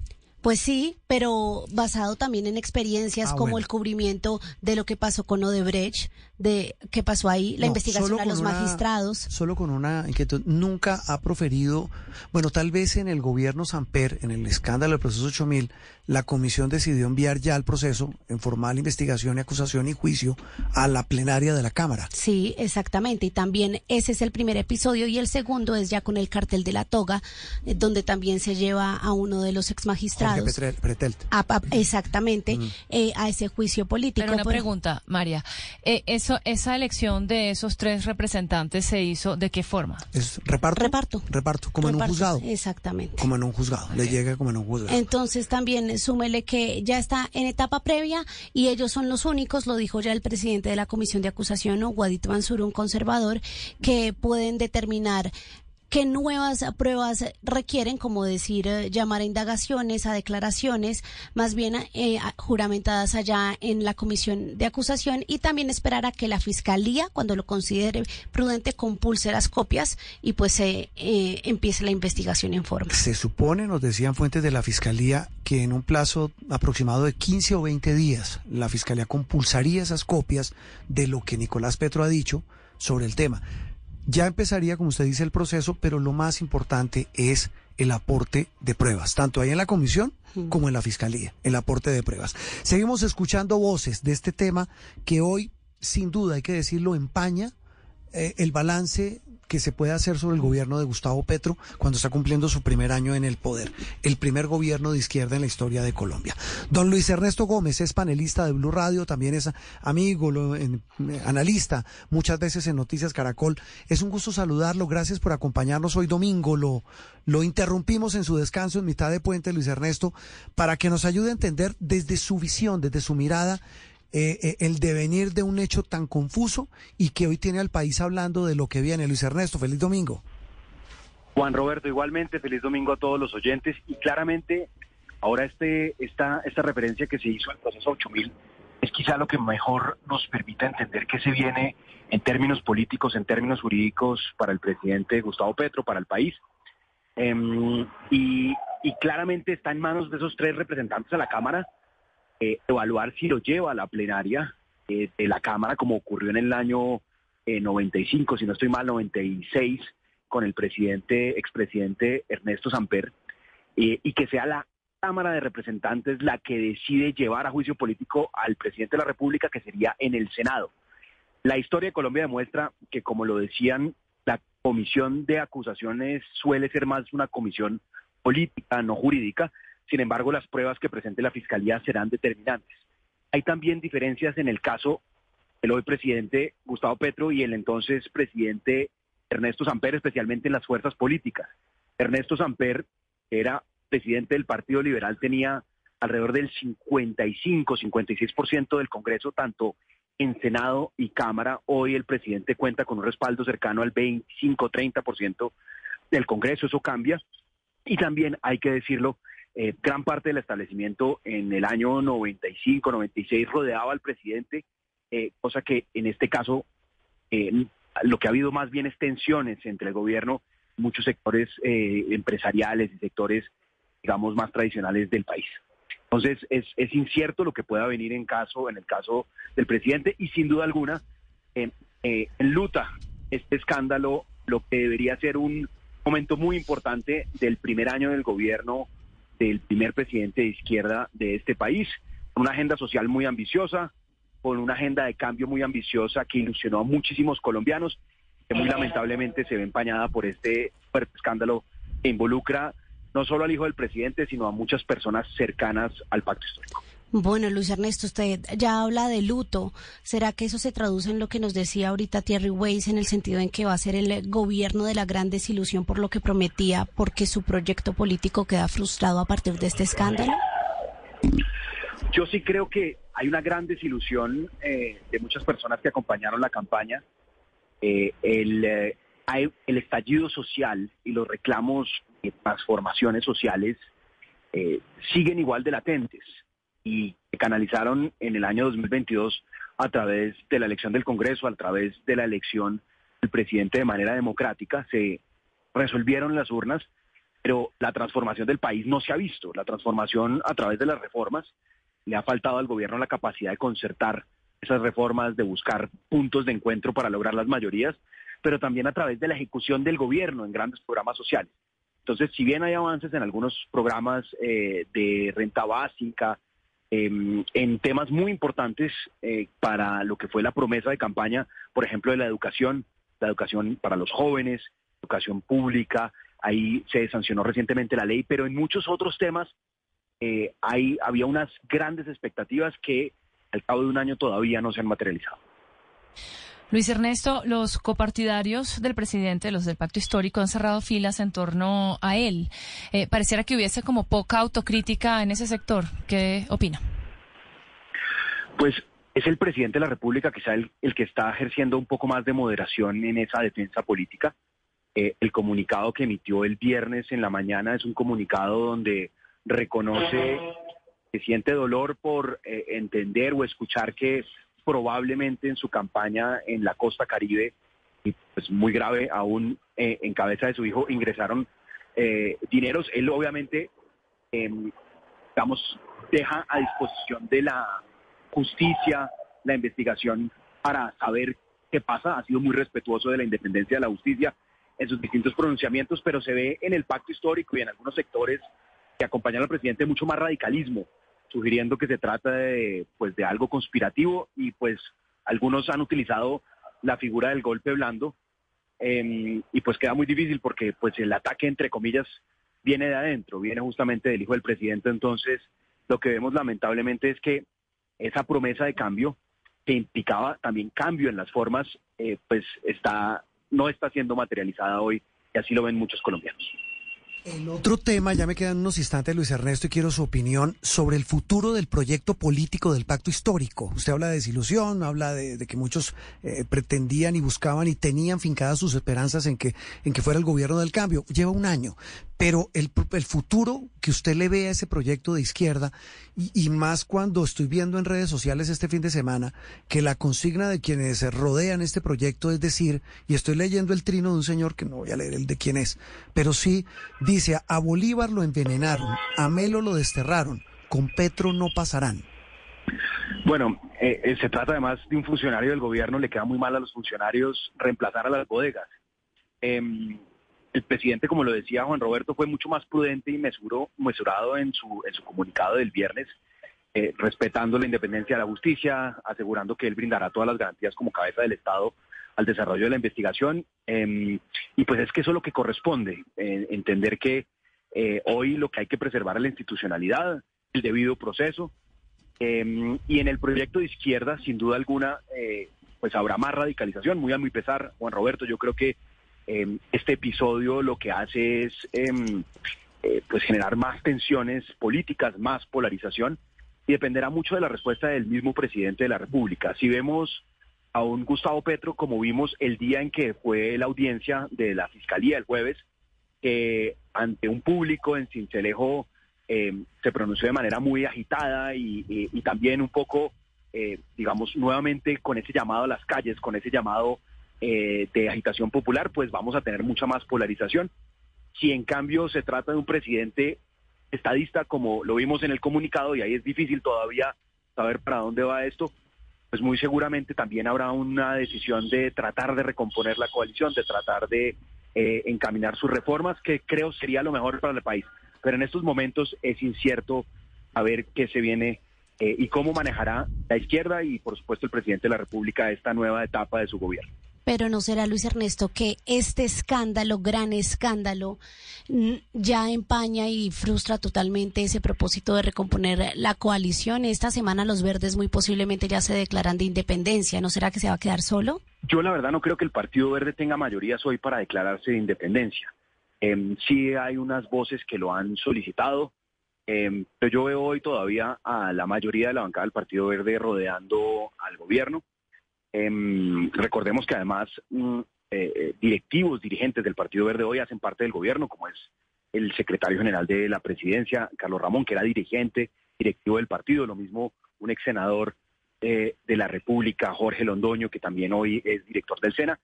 Pues sí, pero basado también en experiencias Ah, como bueno. el cubrimiento de lo que pasó con Odebrecht, de qué pasó ahí, la No, investigación a los una- magistrados. Solo con una inquietud. Nunca ha proferido, bueno, tal vez en el gobierno Samper, en el escándalo del proceso 8000, la comisión decidió enviar ya el proceso en formal investigación y acusación y juicio a la plenaria de la Cámara. Sí, exactamente. Y también ese es el primer episodio y el segundo es ya con el cartel de la toga, eh, donde también se lleva a uno de los ex Jorge magistrados. Petre- Pretelt. a- a- exactamente, Mm. eh, a ese juicio político. Pero una Por- pregunta, María. Eh, eso, ¿Esa elección de esos tres representantes se hizo de qué forma? Es reparto. Reparto. Reparto, como en un juzgado. Exactamente. Como en un juzgado. Le llega como en un juzgado. Entonces también súmele que ya está en etapa previa y ellos son los únicos, lo dijo ya el presidente de la Comisión de Acusación, ¿no? Guadit Mansur, un conservador, que pueden determinar qué nuevas pruebas requieren, como decir, eh, llamar a indagaciones, a declaraciones, más bien eh, juramentadas allá en la comisión de acusación y también esperar a que la fiscalía, cuando lo considere prudente, compulse las copias y pues se eh, empiece la investigación en forma. Se supone, nos decían fuentes de la Fiscalía, que en un plazo aproximado de 15 o 20 días la Fiscalía compulsaría esas copias de lo que Nicolás Petro ha dicho sobre el tema. Ya empezaría, como usted dice, el proceso, pero lo más importante es el aporte de pruebas, tanto ahí en la comisión como en la Fiscalía, el aporte de pruebas. Seguimos escuchando voces de este tema que hoy, sin duda, hay que decirlo, empaña eh, el balance que se puede hacer sobre el gobierno de Gustavo Petro cuando está cumpliendo su primer año en el poder, el primer gobierno de izquierda en la historia de Colombia. Don Luis Ernesto Gómez es panelista de Blue Radio, también es amigo, lo- eh, analista, muchas veces en Noticias Caracol. Es un gusto saludarlo, gracias por acompañarnos hoy domingo. Lo, lo interrumpimos en su descanso en mitad de puente, Luis Ernesto, para que nos ayude a entender desde su visión, desde su mirada, eh, eh, el devenir de un hecho tan confuso y que hoy tiene al país hablando de lo que viene. Luis Ernesto, feliz domingo. Juan Roberto, igualmente, feliz domingo a todos los oyentes. Y claramente, ahora este, esta, esta referencia que se hizo al proceso 8000 es quizá lo que mejor nos permite entender qué se viene en términos políticos, en términos jurídicos para el presidente Gustavo Petro, para el país. Em, y, y claramente está en manos de esos tres representantes a la Cámara eh, evaluar si lo lleva a la plenaria eh, de la Cámara, como ocurrió en el año eh, 95, si no estoy mal, 96, con el presidente, expresidente Ernesto Samper, eh, y que sea la Cámara de Representantes la que decide llevar a juicio político al presidente de la República, que sería en el Senado. La historia de Colombia demuestra que, como lo decían, la comisión de acusaciones suele ser más una comisión política, no jurídica. Sin embargo, las pruebas que presente la Fiscalía serán determinantes. Hay también diferencias en el caso del hoy presidente Gustavo Petro y el entonces presidente Ernesto Samper, especialmente en las fuerzas políticas. Ernesto Samper era presidente del Partido Liberal, tenía alrededor del 55, 56% del Congreso, tanto en Senado y Cámara. Hoy el presidente cuenta con un respaldo cercano al 25, 30% del Congreso, eso cambia. Y también hay que decirlo, eh, gran parte del establecimiento en el año 95, 96 rodeaba al presidente, eh, cosa que en este caso eh, lo que ha habido más bien es tensiones entre el gobierno, muchos sectores empresariales y sectores, digamos, más tradicionales del país. Entonces es, es incierto lo que pueda venir en caso, en el caso del presidente, y sin duda alguna eh, enluta este escándalo lo que debería ser un momento muy importante del primer año del gobierno del primer presidente de izquierda de este país, con una agenda social muy ambiciosa, con una agenda de cambio muy ambiciosa que ilusionó a muchísimos colombianos, que muy lamentablemente se ve empañada por este escándalo que involucra no solo al hijo del presidente, sino a muchas personas cercanas al pacto histórico. Bueno, Luis Ernesto, usted ya habla de luto. ¿Será que eso se traduce en lo que nos decía ahorita Thierry Weiss en el sentido en que va a ser el gobierno de la gran desilusión por lo que prometía, porque su proyecto político queda frustrado a partir de este escándalo? Yo sí creo que hay una gran desilusión eh, de muchas personas que acompañaron la campaña. Eh, el, eh, el estallido social y los reclamos de transformaciones sociales siguen igual de latentes y canalizaron en el año 2022 a través de la elección del Congreso, a través de la elección del presidente de manera democrática, se resolvieron las urnas, pero la transformación del país no se ha visto. La transformación a través de las reformas le ha faltado al gobierno la capacidad de concertar esas reformas, de buscar puntos de encuentro para lograr las mayorías, pero también a través de la ejecución del gobierno en grandes programas sociales. Entonces, si bien hay avances en algunos programas eh, de renta básica, em, en temas muy importantes eh, para lo que fue la promesa de campaña, por ejemplo, de la educación, la educación para los jóvenes, educación pública, ahí se sancionó recientemente la ley, pero en muchos otros temas eh, había unas grandes expectativas que al cabo de un año todavía no se han materializado. Luis Ernesto, los copartidarios del presidente, los del pacto histórico, han cerrado filas en torno a él. Eh, pareciera que hubiese como poca autocrítica en ese sector. ¿Qué opina? Pues es el presidente de la República quizá el, el que está ejerciendo un poco más de moderación en esa defensa política. Eh, el comunicado que emitió el viernes en la mañana es un comunicado donde reconoce que siente dolor por eh, entender o escuchar que probablemente en su campaña en la costa caribe, y pues muy grave aún eh, en cabeza de su hijo, ingresaron eh, dineros. Él obviamente, em, digamos, deja a disposición de la justicia la investigación para saber qué pasa. Ha sido muy respetuoso de la independencia de la justicia en sus distintos pronunciamientos, pero se ve en el pacto histórico y en algunos sectores que acompañan al presidente mucho más radicalismo, sugiriendo que se trata de, pues, de algo conspirativo y pues algunos han utilizado la figura del golpe blando eh, y pues queda muy difícil porque pues el ataque entre comillas viene de adentro, viene justamente del hijo del presidente, entonces lo que vemos lamentablemente es que esa promesa de cambio que implicaba también cambio en las formas, eh, pues está no está siendo materializada hoy y así lo ven muchos colombianos. El otro tema, ya me quedan unos instantes, Luis Ernesto, y quiero su opinión sobre el futuro del proyecto político del pacto histórico. Usted habla de desilusión, habla de, que muchos eh, pretendían y buscaban y tenían fincadas sus esperanzas en que, en que fuera el gobierno del cambio. Lleva un año, pero el, el futuro que usted le ve a ese proyecto de izquierda, y, más cuando estoy viendo en redes sociales este fin de semana que la consigna de quienes rodean este proyecto es decir, y estoy leyendo el trino de un señor que no voy a leer el de quién es, pero sí dice, a Bolívar lo envenenaron, a Melo lo desterraron, con Petro no pasarán. Bueno, eh, eh, se trata además de un funcionario del gobierno, le queda muy mal a los funcionarios reemplazar a las bodegas. Em, el presidente, como lo decía Juan Roberto, fue mucho más prudente y mesuro, mesurado en su, en su comunicado del viernes, eh, respetando la independencia de la justicia, asegurando que él brindará todas las garantías como cabeza del Estado al desarrollo de la investigación. em, y pues es que eso es lo que corresponde, eh, entender que eh, hoy lo que hay que preservar es la institucionalidad, el debido proceso, eh, y en el proyecto de izquierda, sin duda alguna, pues habrá más radicalización, muy a mi pesar, Juan Roberto, yo creo que eh, este episodio lo que hace es em, eh, pues generar más tensiones políticas, más polarización, y dependerá mucho de la respuesta del mismo presidente de la República. Si vemos a un Gustavo Petro, como vimos el día en que fue la audiencia de la Fiscalía el jueves, que ante un público en Cincelejo eh, se pronunció de manera muy agitada y, y- y también un poco, eh, digamos, nuevamente con ese llamado a las calles, con ese llamado eh, de agitación popular, pues vamos a tener mucha más polarización. Si en cambio se trata de un presidente estadista, como lo vimos en el comunicado, y ahí es difícil todavía saber para dónde va esto, pues muy seguramente también habrá una decisión de tratar de recomponer la coalición, de tratar de eh, encaminar sus reformas, que creo sería lo mejor para el país. Pero en estos momentos es incierto a ver qué se viene eh, y cómo manejará la izquierda y, por supuesto, el presidente de la República esta nueva etapa de su gobierno. Pero no será Luis Ernesto que este escándalo, gran escándalo, mm, ya empaña y frustra totalmente ese propósito de recomponer la coalición. Esta semana los verdes muy posiblemente ya se declaran de independencia. ¿No será que se va a quedar solo? Yo la verdad no creo que el Partido Verde tenga mayorías hoy para declararse de independencia. Em, sí hay unas voces que lo han solicitado, em, pero yo veo hoy todavía a la mayoría de la bancada del Partido Verde rodeando al gobierno. Em, recordemos que además mm, eh, eh, directivos, dirigentes del Partido Verde hoy hacen parte del gobierno, como es el secretario general de la presidencia, Carlos Ramón, que era dirigente, directivo del partido, lo mismo un ex senador eh, de la República, Jorge Londoño, que también hoy es director del SENA.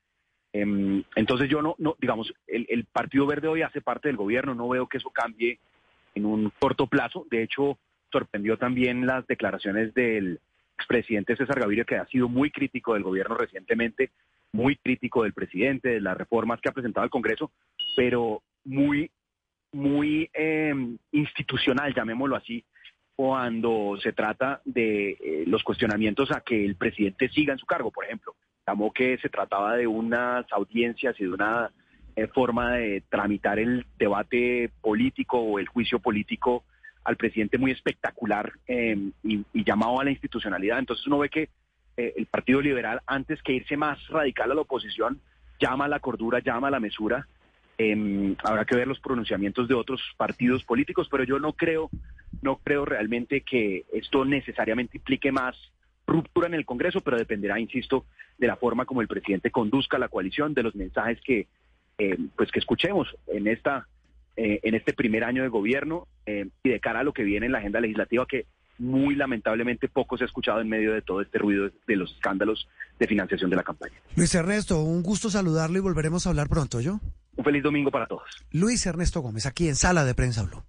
Em, entonces yo no, no digamos, el, el Partido Verde hoy hace parte del gobierno, no veo que eso cambie en un corto plazo. De hecho, sorprendió también las declaraciones del expresidente César Gaviria, que ha sido muy crítico del gobierno recientemente, muy crítico del presidente, de las reformas que ha presentado el Congreso, pero muy, muy eh, institucional, llamémoslo así, cuando se trata de eh, los cuestionamientos a que el presidente siga en su cargo, por ejemplo. Llamó que se trataba de unas audiencias y de una eh, forma de tramitar el debate político o el juicio político al presidente muy espectacular eh, y, llamado a la institucionalidad. Entonces uno ve que eh, el Partido Liberal, antes que irse más radical a la oposición, llama a la cordura, llama a la mesura. Eh, habrá que ver los pronunciamientos de otros partidos políticos, pero yo no creo, no creo realmente que esto necesariamente implique más ruptura en el Congreso, pero dependerá, insisto, de la forma como el presidente conduzca la coalición, de los mensajes que, eh, pues que escuchemos en esta eh, en este primer año de gobierno eh, y de cara a lo que viene en la agenda legislativa que muy lamentablemente poco se ha escuchado en medio de todo este ruido de los escándalos de financiación de la campaña. Luis Ernesto, un gusto saludarlo y volveremos a hablar pronto, ¿yo? Un feliz domingo para todos. Luis Ernesto Gómez, aquí en Sala de Prensa Blue.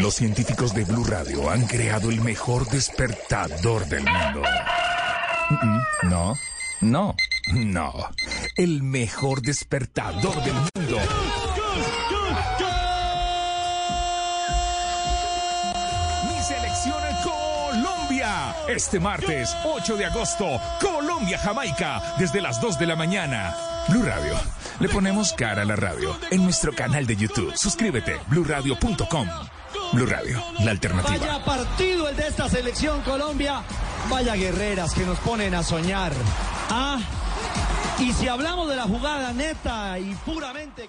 Los científicos de Blue Radio han creado el mejor despertador del mundo. No, no, no. El mejor despertador del mundo. Mi selección Colombia. Este martes, 8 de agosto, Colombia-Jamaica, desde las 2 de la mañana. Blue Radio. Le ponemos cara a la radio en nuestro canal de YouTube. Suscríbete, bluradio.com. Blue Radio, la alternativa. Vaya partido el de esta selección Colombia. Vaya guerreras que nos ponen a soñar. Ah, y si hablamos de la jugada neta y puramente...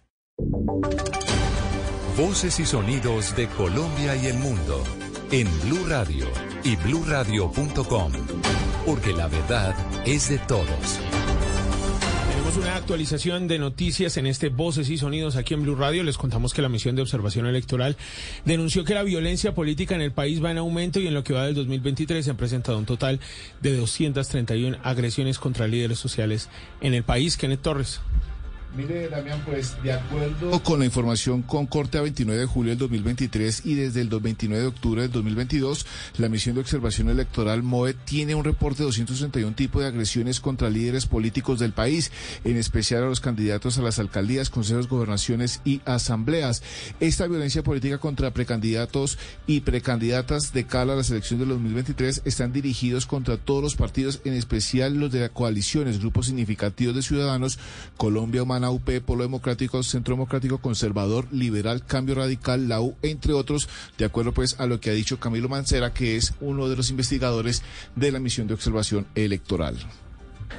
Voces y sonidos de Colombia y el mundo en Blue Radio y bluradio.com, porque la verdad es de todos. Tenemos una actualización de noticias en este Voces y Sonidos aquí en Blue Radio. Les contamos que la misión de observación electoral denunció que la violencia política en el país va en aumento y en lo que va del 2023 se han presentado un total de 231 agresiones contra líderes sociales en el país. Kenneth Torres. Mire, Damián, pues de acuerdo con la información con corte a 29 de julio del 2023 y desde el 29 de octubre del 2022, la misión de observación electoral MOE tiene un reporte de 261 tipos de agresiones contra líderes políticos del país, en especial a los candidatos a las alcaldías, consejos, gobernaciones y asambleas. Esta violencia política contra precandidatos y precandidatas de cara a la selección del 2023 están dirigidos contra todos los partidos, en especial los de las coaliciones, grupos significativos de ciudadanos, Colombia Humana Humana, UP, Polo Democrático, Centro Democrático, Conservador, Liberal, Cambio Radical, la U, entre otros, de acuerdo pues a lo que ha dicho Camilo Mancera, que es uno de los investigadores de la misión de observación electoral.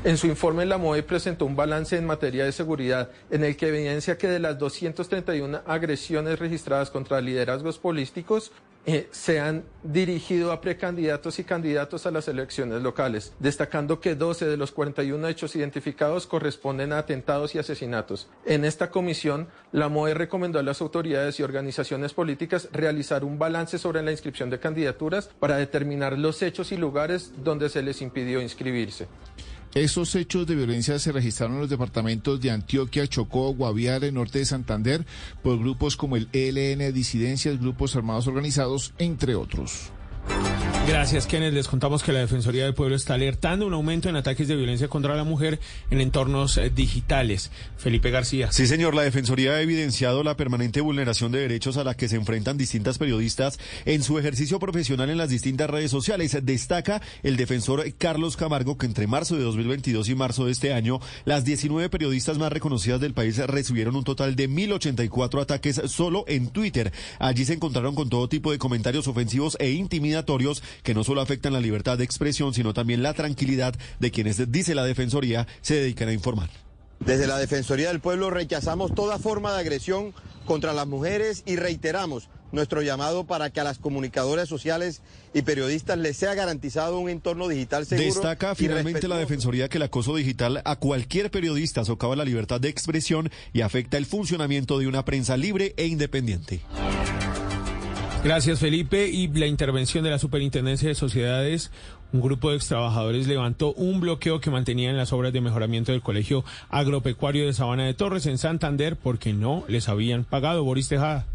En su informe, la MOE presentó un balance en materia de seguridad en el que evidencia que de las 231 agresiones registradas contra liderazgos políticos, eh, se han dirigido a precandidatos y candidatos a las elecciones locales, destacando que 12 de los 41 hechos identificados corresponden a atentados y asesinatos. En esta comisión, la MOE recomendó a las autoridades y organizaciones políticas realizar un balance sobre la inscripción de candidaturas para determinar los hechos y lugares donde se les impidió inscribirse. Esos hechos de violencia se registraron en los departamentos de Antioquia, Chocó, Guaviare, norte de Santander, por grupos como el ELN, disidencias, grupos armados organizados, entre otros. Gracias, Kenneth. Les contamos que la Defensoría del Pueblo está alertando un aumento en ataques de violencia contra la mujer en entornos eh, digitales. Felipe García. Sí, señor. La Defensoría ha evidenciado la permanente vulneración de derechos a la que se enfrentan distintas periodistas en su ejercicio profesional en las distintas redes sociales. Destaca el defensor Carlos Camargo que entre marzo de 2022 y marzo de este año, las 19 periodistas más reconocidas del país recibieron un total de 1.084 ataques solo en Twitter. Allí se encontraron con todo tipo de comentarios ofensivos e intimidatorios que no solo afectan la libertad de expresión, sino también la tranquilidad de quienes, dice la Defensoría, se dedican a informar. Desde la Defensoría del Pueblo rechazamos toda forma de agresión contra las mujeres y reiteramos nuestro llamado para que a las comunicadoras sociales y periodistas les sea garantizado un entorno digital seguro. Destaca finalmente la Defensoría que el acoso digital a cualquier periodista socava la libertad de expresión y afecta el funcionamiento de una prensa libre e independiente. Gracias, Felipe. Y la intervención de la Superintendencia de Sociedades, un grupo de extrabajadores levantó un bloqueo que mantenían las obras de mejoramiento del Colegio Agropecuario de Sabana de Torres en Santander porque no les habían pagado. Boris Tejada.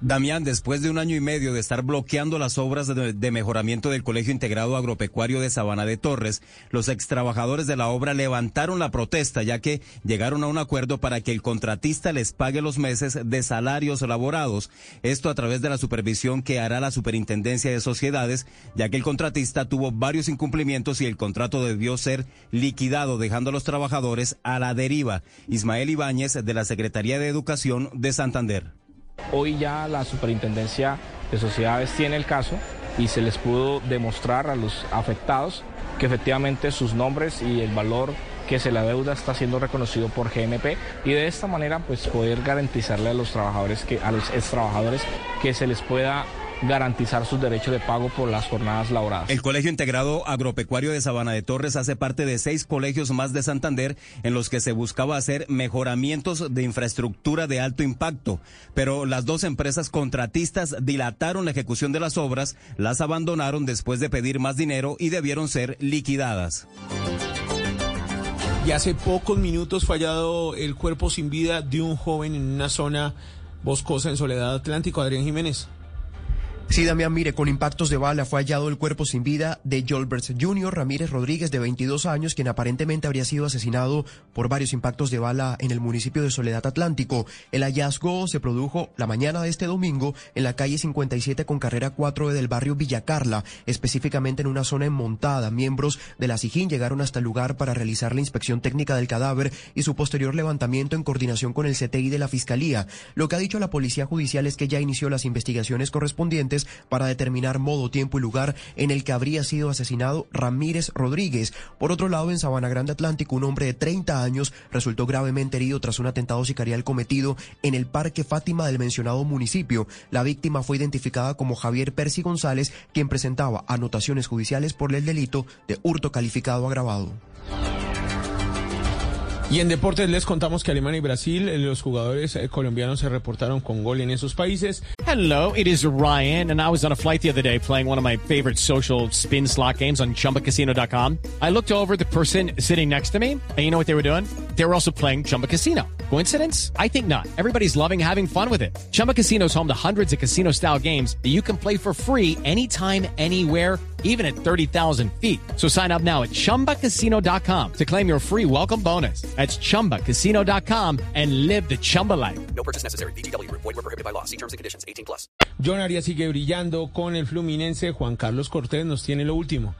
Damián, después de un año y medio de estar bloqueando las obras de, mejoramiento del Colegio Integrado Agropecuario de Sabana de Torres, los extrabajadores de la obra levantaron la protesta ya que llegaron a un acuerdo para que el contratista les pague los meses de salarios laborados. Esto a través de la supervisión que hará la Superintendencia de Sociedades, ya que el contratista tuvo varios incumplimientos y el contrato debió ser liquidado, dejando a los trabajadores a la deriva. Ismael Ibáñez, de la Secretaría de Educación de Santander. Hoy ya la Superintendencia de Sociedades tiene el caso y se les pudo demostrar a los afectados que efectivamente sus nombres y el valor que se la deuda está siendo reconocido por GNP y de esta manera pues poder garantizarle a los trabajadores que a los ex trabajadores que se les pueda garantizar sus derechos de pago por las jornadas laboradas. El Colegio Integrado Agropecuario de Sabana de Torres hace parte de seis colegios más de Santander en los que se buscaba hacer mejoramientos de infraestructura de alto impacto, pero las dos empresas contratistas dilataron la ejecución de las obras, las abandonaron después de pedir más dinero y debieron ser liquidadas. Y hace pocos minutos fallado el cuerpo sin vida de un joven en una zona boscosa en Soledad Atlántico, Adrián Jiménez. Sí, Damián, mire, con impactos de bala fue hallado el cuerpo sin vida de Jolbert Jr. Ramírez Rodríguez, de 22 años, quien aparentemente habría sido asesinado por varios impactos de bala en el municipio de Soledad Atlántico. El hallazgo se produjo la mañana de este domingo en la calle 57 con carrera 4 del barrio Villacarla, específicamente en una zona enmontada. Miembros de la SIGIN llegaron hasta el lugar para realizar la inspección técnica del cadáver y su posterior levantamiento en coordinación con el CTI de la Fiscalía. Lo que ha dicho la Policía Judicial es que ya inició las investigaciones correspondientes para determinar modo, tiempo y lugar en el que habría sido asesinado Ramírez Rodríguez. Por otro lado, en Sabana Grande Atlántico, un hombre de 30 años resultó gravemente herido tras un atentado sicarial cometido en el Parque Fátima del mencionado municipio. La víctima fue identificada como Javier Percy González, quien presentaba anotaciones judiciales por el delito de hurto calificado agravado. Y en deportes les contamos que Alemania y Brasil, eh, los jugadores eh, colombianos se reportaron con gol en esos países. Hello, it is Ryan, and I was on a flight the other day playing one of my favorite social spin slot games on chumbacasino.com. I looked over the person sitting next to me, and you know what they were doing? They were also playing Chumba Casino. Coincidence? I think not. Everybody's loving having fun with it. Chumba Casino is home to hundreds of casino style games that you can play for free anytime, anywhere, even at 30,000 feet. So sign up now at chumbacasino.com to claim your free welcome bonus. That's chumbacasino.com and live the Chumba life. No purchase necessary. BGW. Void were prohibited by law. See terms and conditions 18 plus. John Arias sigue brillando con el Fluminense. Juan Carlos Cortés nos tiene lo último.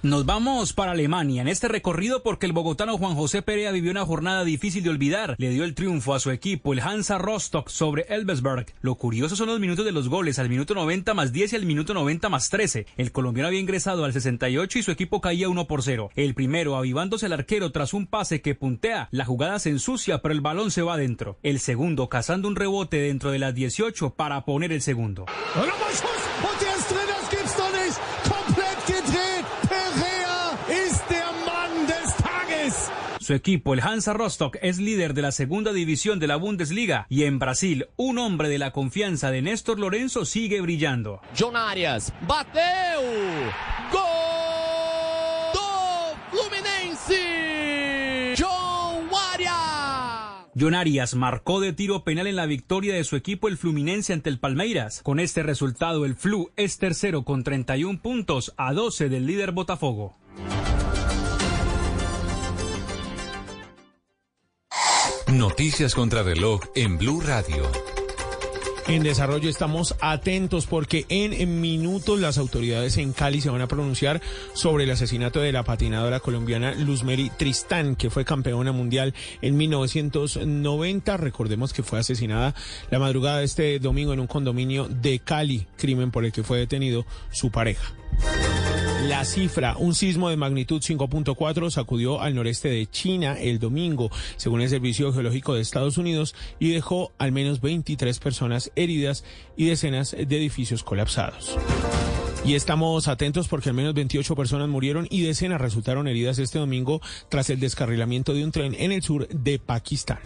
Nos vamos para Alemania en este recorrido porque el bogotano Juan José Perea vivió una jornada difícil de olvidar. Le dio el triunfo a su equipo, el Hansa Rostock, sobre Elbesberg. Lo curioso son los minutos de los goles, al minuto 90 más 10 y al minuto 90 más 13. El colombiano había ingresado al 68 y su equipo caía 1 por 0. El primero avivándose el arquero tras un pase que puntea. La jugada se ensucia, pero el balón se va adentro. El segundo cazando un rebote dentro de las 18 para poner el segundo. Su equipo, el Hansa Rostock, es líder de la segunda división de la Bundesliga y en Brasil, un hombre de la confianza de Néstor Lorenzo sigue brillando. John Arias, bateu! Gol do Fluminense! John Arias! John Arias marcó de tiro penal en la victoria de su equipo el Fluminense ante el Palmeiras. Con este resultado, el Flu es tercero con 31 puntos a 12 del líder Botafogo. Noticias contra reloj en Blue Radio. En desarrollo estamos atentos porque en, minutos las autoridades en Cali se van a pronunciar sobre el asesinato de la patinadora colombiana Luzmeri Tristán, que fue campeona mundial en 1990. Recordemos que fue asesinada la madrugada de este domingo en un condominio de Cali, crimen por el que fue detenido su pareja. La cifra, un sismo de magnitud 5.4 sacudió al noreste de China el domingo, según el Servicio Geológico de Estados Unidos, y dejó al menos 23 personas heridas y decenas de edificios colapsados. Y estamos atentos porque al menos 28 personas murieron y decenas resultaron heridas este domingo tras el descarrilamiento de un tren en el sur de Pakistán.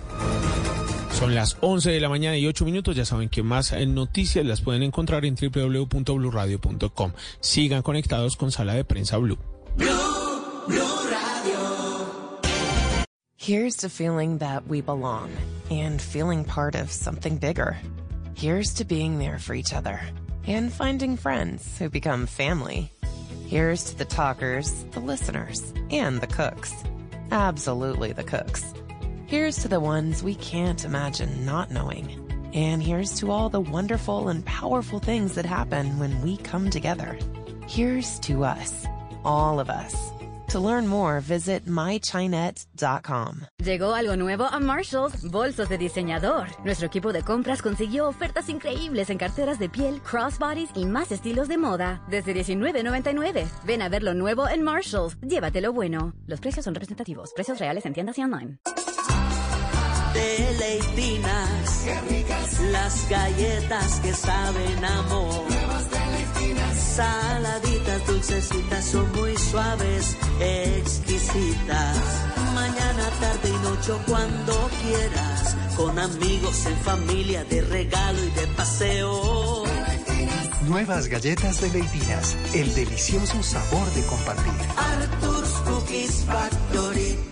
Son las 11 de la mañana y 8 minutos. Ya saben que más noticias las pueden encontrar en www.bluradio.com. Sigan conectados con Sala de Prensa Blue. Here's to feeling that we belong and feeling part of something bigger. Here's to being there for each other and finding friends who become family. Here's to the talkers, the listeners, and the cooks. Absolutely the cooks. Here's to the ones we can't imagine not knowing. And here's to all the wonderful and powerful things that happen when we come together. Here's to us, all of us. To learn more, visit mychinet.com. Llegó algo nuevo a Marshalls, bolsos de diseñador. Nuestro equipo de compras consiguió ofertas increíbles en carteras de piel, crossbodies y más estilos de moda. Desde $19.99. Ven a ver lo nuevo en Marshalls. Llévatelo bueno. Los precios son representativos. Precios reales en tiendas y online deleitinas. Qué ricas. Las galletas que saben amor. Saladitas, dulcecitas, son muy suaves, exquisitas. Mañana, tarde y noche cuando quieras. Con amigos, en familia, de regalo y de paseo. Nuevas galletas deleitinas. El delicioso sabor de compartir. Arthur's Cookies Factory.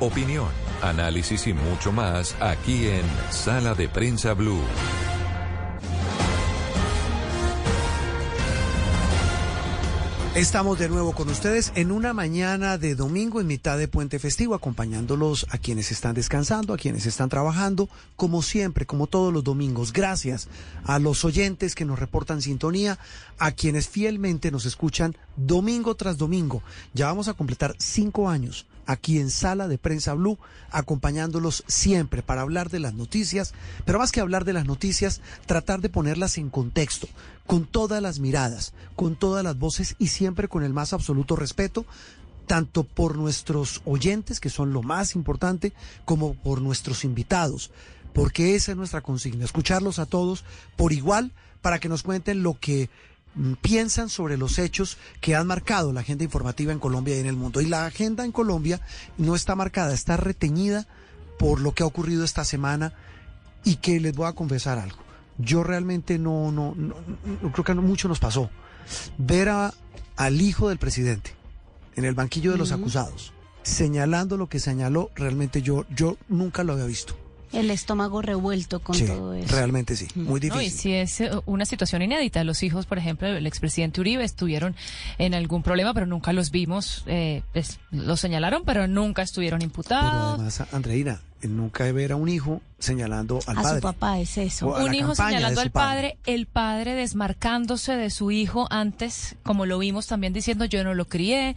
Opinión, análisis y mucho más aquí en Sala de Prensa Blue. Estamos de nuevo con ustedes en una mañana de domingo en mitad de puente festivo, acompañándolos a quienes están descansando, a quienes están trabajando, como siempre, como todos los domingos. Gracias a los oyentes que nos reportan sintonía, a quienes fielmente nos escuchan domingo tras domingo. Ya vamos a completar cinco años aquí en Sala de Prensa Blue, acompañándolos siempre para hablar de las noticias, pero más que hablar de las noticias, tratar de ponerlas en contexto, con todas las miradas, con todas las voces y siempre con el más absoluto respeto, tanto por nuestros oyentes, que son lo más importante, como por nuestros invitados, porque esa es nuestra consigna, escucharlos a todos por igual para que nos cuenten lo que piensan sobre los hechos que han marcado la agenda informativa en Colombia y en el mundo. Y la agenda en Colombia no está marcada, está reteñida por lo que ha ocurrido esta semana y que les voy a confesar algo. Yo realmente no, no, no, no creo que mucho nos pasó. Ver a, al hijo del presidente en el banquillo de los acusados, señalando lo que señaló, realmente yo, yo nunca lo había visto. El estómago revuelto con Sí, todo eso. realmente sí, muy No, y difícil. sí es eh, una situación inédita. Los hijos, por ejemplo, del expresidente Uribe estuvieron en algún problema, pero nunca los vimos. Eh, pues, los señalaron, pero nunca estuvieron Pero imputados. además, Andreina, nunca ver a un hijo señalando al a padre. su papá es eso. A un hijo señalando al padre, el padre desmarcándose de su hijo antes, como lo vimos también diciendo yo no lo crié.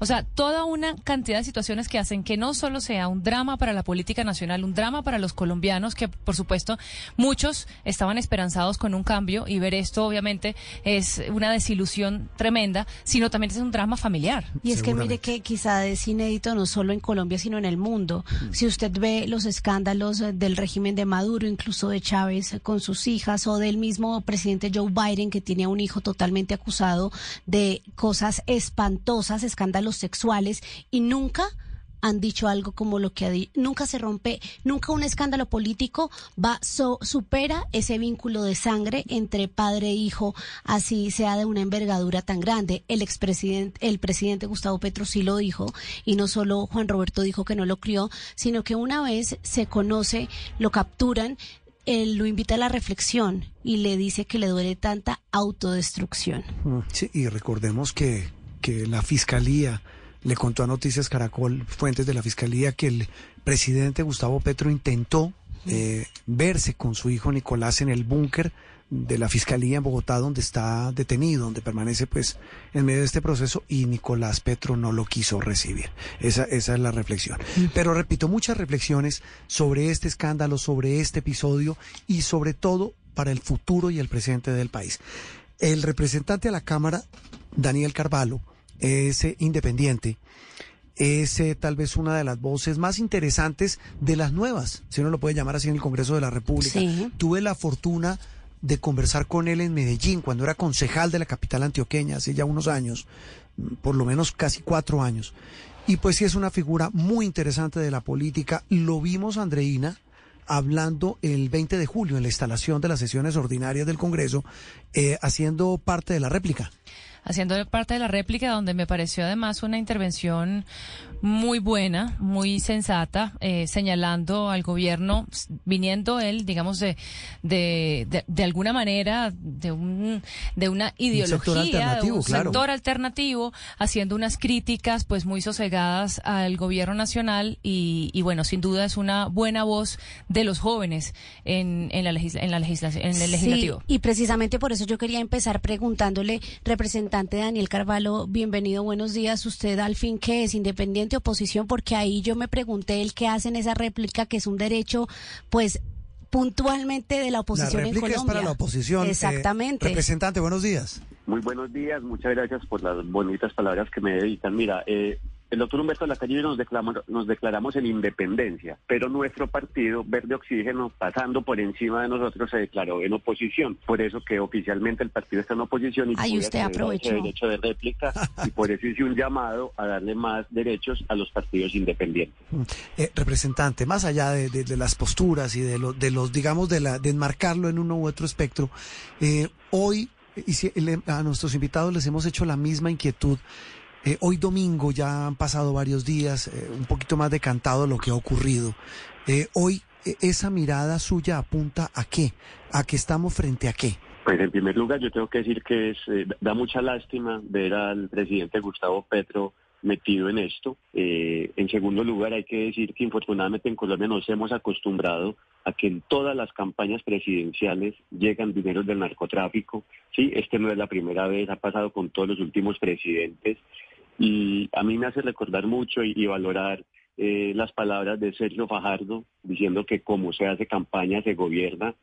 O sea, toda una cantidad de situaciones que hacen que no solo sea un drama para la política nacional, un drama para los colombianos, que por supuesto muchos estaban esperanzados con un cambio y ver esto obviamente es una desilusión tremenda, sino también es un drama familiar. Y es que mire que quizá es inédito no solo en Colombia, sino en el mundo. Si usted ve los escándalos eh, del régimen de Maduro, incluso de Chávez eh, con sus hijas, o del mismo presidente Joe Biden, que tiene un hijo totalmente acusado de cosas espantosas, escándalos sexuales, y nunca han dicho algo como lo que ha di- nunca se rompe, nunca un escándalo político va so- supera ese vínculo de sangre entre padre e hijo, así sea de una envergadura tan grande. El expresidente, el presidente Gustavo Petro sí lo dijo y no solo Juan Roberto dijo que no lo crió, sino que una vez se conoce, lo capturan, él lo invita a la reflexión y le dice que le duele tanta autodestrucción. Mm, Sí, y recordemos que, que la fiscalía le contó a Noticias Caracol, fuentes de la fiscalía, que el presidente Gustavo Petro intentó eh, verse con su hijo Nicolás en el búnker de la fiscalía en Bogotá, donde está detenido, donde permanece pues en medio de este proceso, y Nicolás Petro no lo quiso recibir. Esa, esa es la reflexión. Pero repito, muchas reflexiones sobre este escándalo, sobre este episodio y sobre todo para el futuro y el presente del país. El representante a la Cámara, Daniel Carvalho, es independiente, es eh, tal vez una de las voces más interesantes de las nuevas, si uno lo puede llamar así en el Congreso de la República. Sí. Tuve la fortuna de conversar con él en Medellín cuando era concejal de la capital antioqueña hace ya unos años, por lo menos casi cuatro años. Y pues sí es una figura muy interesante de la política. Lo vimos, Andreina, hablando el 20 de julio en la instalación de las sesiones ordinarias del Congreso, eh, haciendo parte de la réplica. Haciendo parte de la réplica, donde me pareció además una intervención muy buena, muy sensata, eh, señalando al gobierno, viniendo él, digamos, de, de, de, de alguna manera, de, un, de una sector ideología, de alternativo, un claro. sector alternativo, haciendo unas críticas pues muy sosegadas al gobierno nacional y, y bueno, sin duda es una buena voz de los jóvenes en, en la, legisla- en la legislación, en el legislativo. Sí, y precisamente por eso yo quería empezar preguntándole, representante Daniel Carvalho, bienvenido, buenos días. ¿Usted al fin qué es, independiente oposición? Porque ahí yo me pregunté el que hace en esa réplica, que es un derecho, pues puntualmente de la La oposición en réplica Colombia. es para la oposición. Eh, Exactamente. representante, buenos días. Muy buenos días, muchas gracias por las bonitas palabras que me dedican. Mira, eh, el doctor Humberto Lacalle nos declaramos, nos declaramos en independencia, pero nuestro partido, Verde Oxígeno, pasando por encima de nosotros, se declaró en oposición. Por eso que oficialmente el partido está en oposición y Ay, usted aprovechó. ese derecho de réplica y por eso hice un llamado a darle más derechos a los partidos independientes. Eh, representante, más allá de, de- de las posturas y de, lo- de los, digamos, de, la, de enmarcarlo en uno u otro espectro, eh, hoy y si- le- a nuestros invitados les hemos hecho la misma inquietud. Eh, hoy domingo ya han pasado varios días, eh, un poquito más decantado lo que ha ocurrido. Eh, hoy eh, esa mirada suya apunta a qué, a que estamos frente a qué. Pues en primer lugar yo tengo que decir que es, da mucha lástima ver al presidente Gustavo Petro metido en esto. Eh, en segundo lugar hay que decir que infortunadamente en Colombia nos hemos acostumbrado a que en todas las campañas presidenciales llegan dineros del narcotráfico. Sí, este no es la primera vez, ha pasado con todos los últimos presidentes. Y a mí me hace recordar mucho y, valorar eh, las palabras de Sergio Fajardo diciendo que como se hace campaña se gobierna,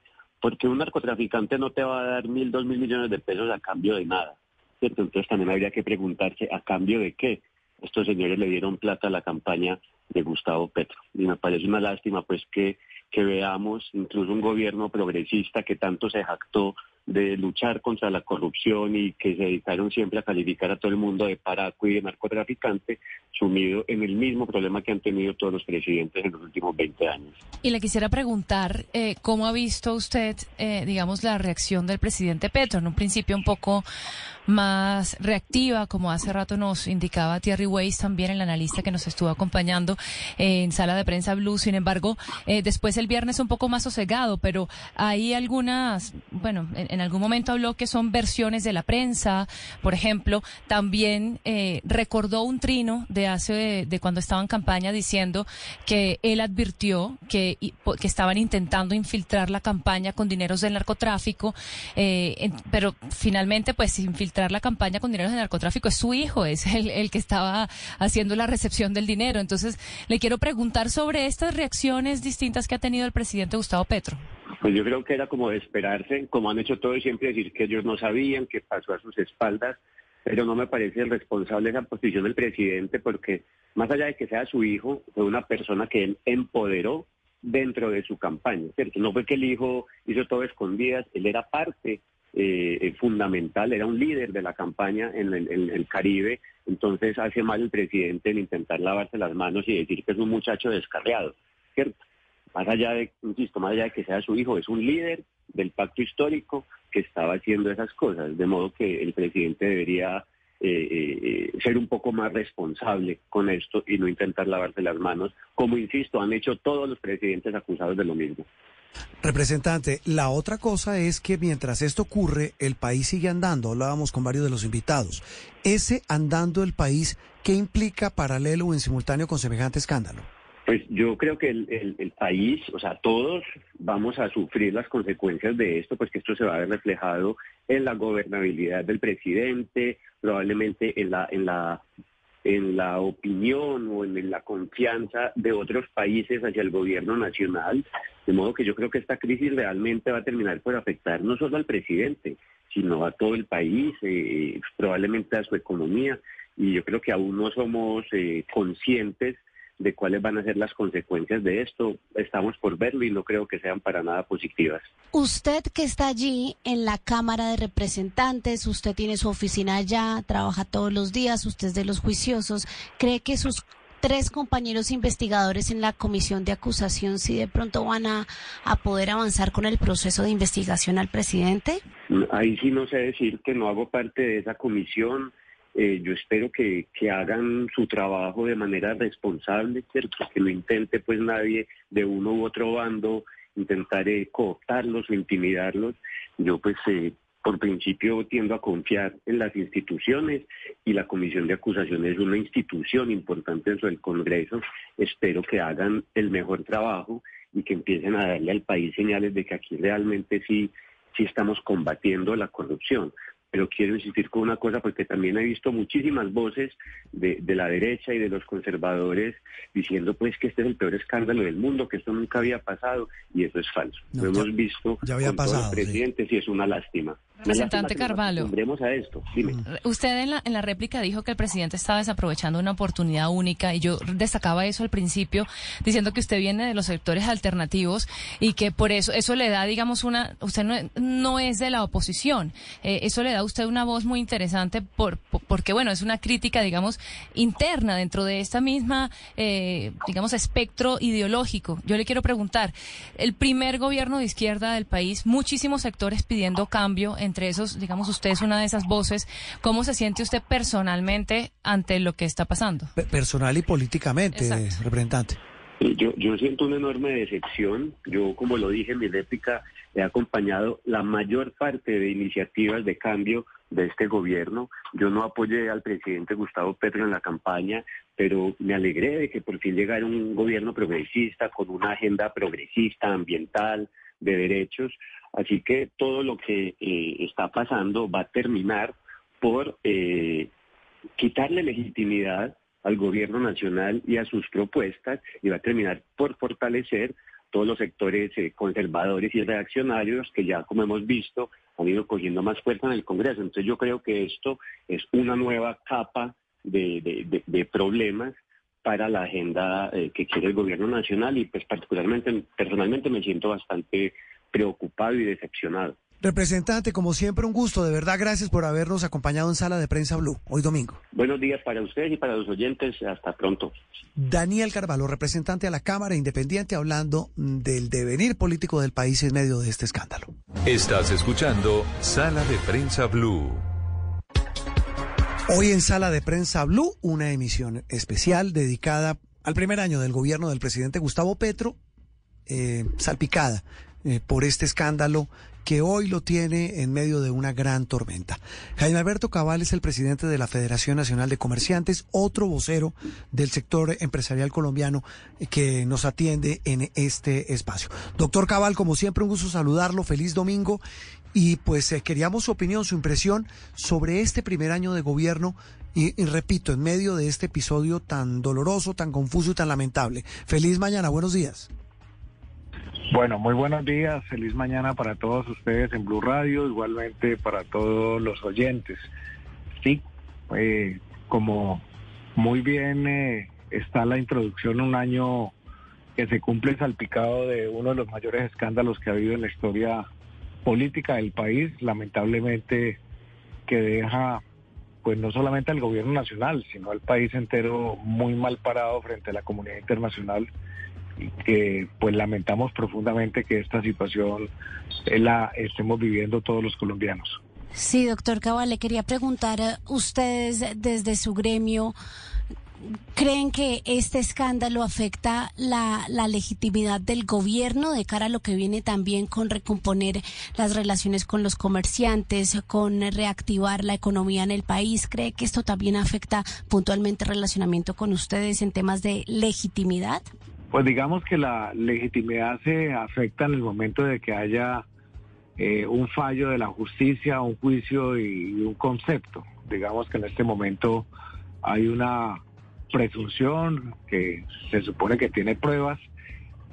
porque un narcotraficante no te va a dar mil, dos mil millones de pesos a cambio de nada. ¿cierto? Entonces también habría que preguntarse a cambio de qué estos señores le dieron plata a la campaña de Gustavo Petro. Y me parece una lástima pues que, que veamos incluso un gobierno progresista que tanto se jactó de luchar contra la corrupción y que se dedicaron siempre a calificar a todo el mundo de paraco y de narcotraficante, sumido en el mismo problema que han tenido todos los presidentes en los últimos 20 años. Y le quisiera preguntar eh, cómo ha visto usted, eh, digamos, la reacción del presidente Petro. En un principio un poco más reactiva, como hace rato nos indicaba Thierry Weiss, también el analista que nos estuvo acompañando en sala de prensa Blue. Sin embargo, eh, después el viernes un poco más sosegado, pero hay algunas, bueno, en, en, algún momento habló que son versiones de la prensa, por ejemplo, también eh, recordó un trino de hace, de, cuando estaba en campaña diciendo que él advirtió que, que estaban intentando infiltrar la campaña con dineros del narcotráfico, eh, en, pero finalmente pues infiltrar la campaña con dineros del narcotráfico es su hijo, es el que estaba haciendo la recepción del dinero. Entonces, le quiero preguntar sobre estas reacciones distintas que ha tenido el presidente Gustavo Petro. Pues yo creo que era como de esperarse, como han hecho todos siempre decir que ellos no sabían, que pasó a sus espaldas, pero no me parece responsable esa posición del presidente porque más allá de que sea su hijo, fue una persona que él empoderó dentro de su campaña, ¿cierto? No fue que el hijo hizo todo escondidas, él era parte eh, fundamental, era un líder de la campaña en el, en el, Caribe, entonces hace mal el presidente en intentar lavarse las manos y decir que es un muchacho descarriado, ¿cierto? Más allá de, insisto, más allá de que sea su hijo, es un líder del pacto histórico que estaba haciendo esas cosas, de modo que el presidente debería eh, eh, ser un poco más responsable con esto y no intentar lavarse las manos, como insisto, han hecho todos los presidentes acusados de lo mismo. Representante, la otra cosa es que mientras esto ocurre, el país sigue andando. Hablábamos con varios de los invitados. Ese andando el país, ¿qué implica paralelo o en simultáneo con semejante escándalo? Pues yo creo que el, el, país, o sea, todos vamos a sufrir las consecuencias de esto, pues que esto se va a ver reflejado en la gobernabilidad del presidente, probablemente en la, en la, en la opinión o en la confianza de otros países hacia el gobierno nacional. De modo que yo creo que esta crisis realmente va a terminar por afectar no solo al presidente, sino a todo el país, eh, probablemente a su economía. Y yo creo que aún no somos eh, conscientes de cuáles van a ser las consecuencias de esto. Estamos por verlo y no creo que sean para nada positivas. Usted que está allí en la Cámara de Representantes, usted tiene su oficina allá, trabaja todos los días, usted es de los juiciosos, ¿cree que sus tres compañeros investigadores en la comisión de acusación sí de pronto van a, a poder avanzar con el proceso de investigación al presidente? Ahí sí no sé decir que no hago parte de esa comisión. Eh, yo espero que, hagan su trabajo de manera responsable, ¿cierto? Que no intente pues nadie de uno u otro bando intentar eh, cooptarlos o intimidarlos. Yo pues eh, por principio tiendo a confiar en las instituciones y la Comisión de Acusación es una institución importante dentro del Congreso. Espero que hagan el mejor trabajo y que empiecen a darle al país señales de que aquí realmente sí, sí estamos combatiendo la corrupción pero quiero insistir con una cosa porque también he visto muchísimas voces de, de, la derecha y de los conservadores diciendo pues que este es el peor escándalo del mundo, que esto nunca había pasado y eso es falso. No, Lo ya- hemos visto ya había con todos pasado, los presidentes y es una lástima. Representante Carvalho. a esto. Dime. Usted en la, en la réplica dijo que el presidente estaba desaprovechando una oportunidad única y yo destacaba eso al principio diciendo que usted viene de los sectores alternativos y que por eso eso le da, digamos, una, usted no, no es de la oposición, eh, eso le da a usted una voz muy interesante por, por- porque bueno, es una crítica, digamos, interna dentro de esta misma, eh, digamos, espectro ideológico. Yo le quiero preguntar, el primer gobierno de izquierda del país, muchísimos sectores pidiendo cambio, entre esos, digamos, usted es una de esas voces. ¿Cómo se siente usted personalmente ante lo que está pasando? Pe- Personal y políticamente, Exacto. representante. Yo, yo siento una enorme decepción. Yo, como lo dije en mi réplica, he acompañado la mayor parte de iniciativas de cambio de este gobierno. Yo no apoyé al presidente Gustavo Petro en la campaña, pero me alegré de que por fin llegara un gobierno progresista con una agenda progresista, ambiental, de derechos. Así que todo lo que eh, está pasando va a terminar por... eh, quitarle legitimidad al gobierno nacional y a sus propuestas y va a terminar por fortalecer todos los sectores eh, conservadores y reaccionarios que ya, como hemos visto, han ido cogiendo más fuerza en el Congreso. Entonces yo creo que esto es una nueva capa de, problemas para la agenda eh, que quiere el gobierno nacional y pues particularmente, personalmente me siento bastante preocupado y decepcionado. Representante, como siempre, un gusto. De verdad, gracias por habernos acompañado en Sala de Prensa Blue, hoy domingo. Buenos días para ustedes y para los oyentes. Hasta pronto. Daniel Carvalho, representante a la Cámara Independiente, hablando del devenir político del país en medio de este escándalo. Estás escuchando Sala de Prensa Blue. Hoy en Sala de Prensa Blue, una emisión especial dedicada al primer año del gobierno del presidente Gustavo Petro, eh, salpicada eh, por este escándalo que hoy lo tiene en medio de una gran tormenta. Jaime Alberto Cabal es el presidente de la Federación Nacional de Comerciantes, otro vocero del sector empresarial colombiano que nos atiende en este espacio. Doctor Cabal, como siempre, un gusto saludarlo, feliz domingo y pues eh, queríamos su opinión, su impresión sobre este primer año de gobierno y repito, en medio de este episodio tan doloroso, tan confuso y tan lamentable. Feliz mañana, buenos días. Bueno, muy buenos días, feliz mañana para todos ustedes en Blue Radio, igualmente para todos los oyentes. Sí, eh, como muy bien eh, está la introducción, un año que se cumple salpicado de uno de los mayores escándalos que ha habido en la historia política del país, lamentablemente que deja pues no solamente al gobierno nacional, sino al país entero muy mal parado frente a la comunidad internacional que pues lamentamos profundamente que esta situación eh, la estemos viviendo todos los colombianos. Sí, doctor Cabal, le quería preguntar, eh, ustedes desde su gremio, ¿creen que este escándalo afecta la, la legitimidad del gobierno de cara a lo que viene también con recomponer las relaciones con los comerciantes, con reactivar la economía en el país? ¿Cree que esto también afecta puntualmente el relacionamiento con ustedes en temas de legitimidad? Pues digamos que la legitimidad se afecta en el momento de que haya eh, un fallo de la justicia, un juicio y, un concepto. Digamos que en este momento hay una presunción que se supone que tiene pruebas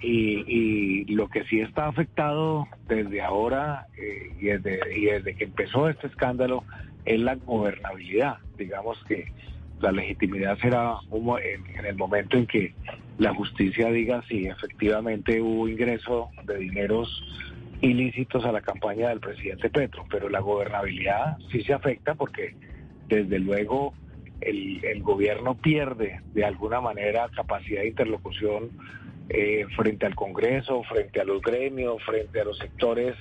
y, y lo que sí está afectado desde ahora eh, y, desde, y desde que empezó este escándalo es la gobernabilidad. Digamos que la legitimidad será en el momento en que la justicia diga si efectivamente hubo ingreso de dineros ilícitos a la campaña del presidente Petro, pero la gobernabilidad sí se afecta porque desde luego el, el gobierno pierde de alguna manera capacidad de interlocución eh, frente al Congreso, frente a los gremios, frente a los sectores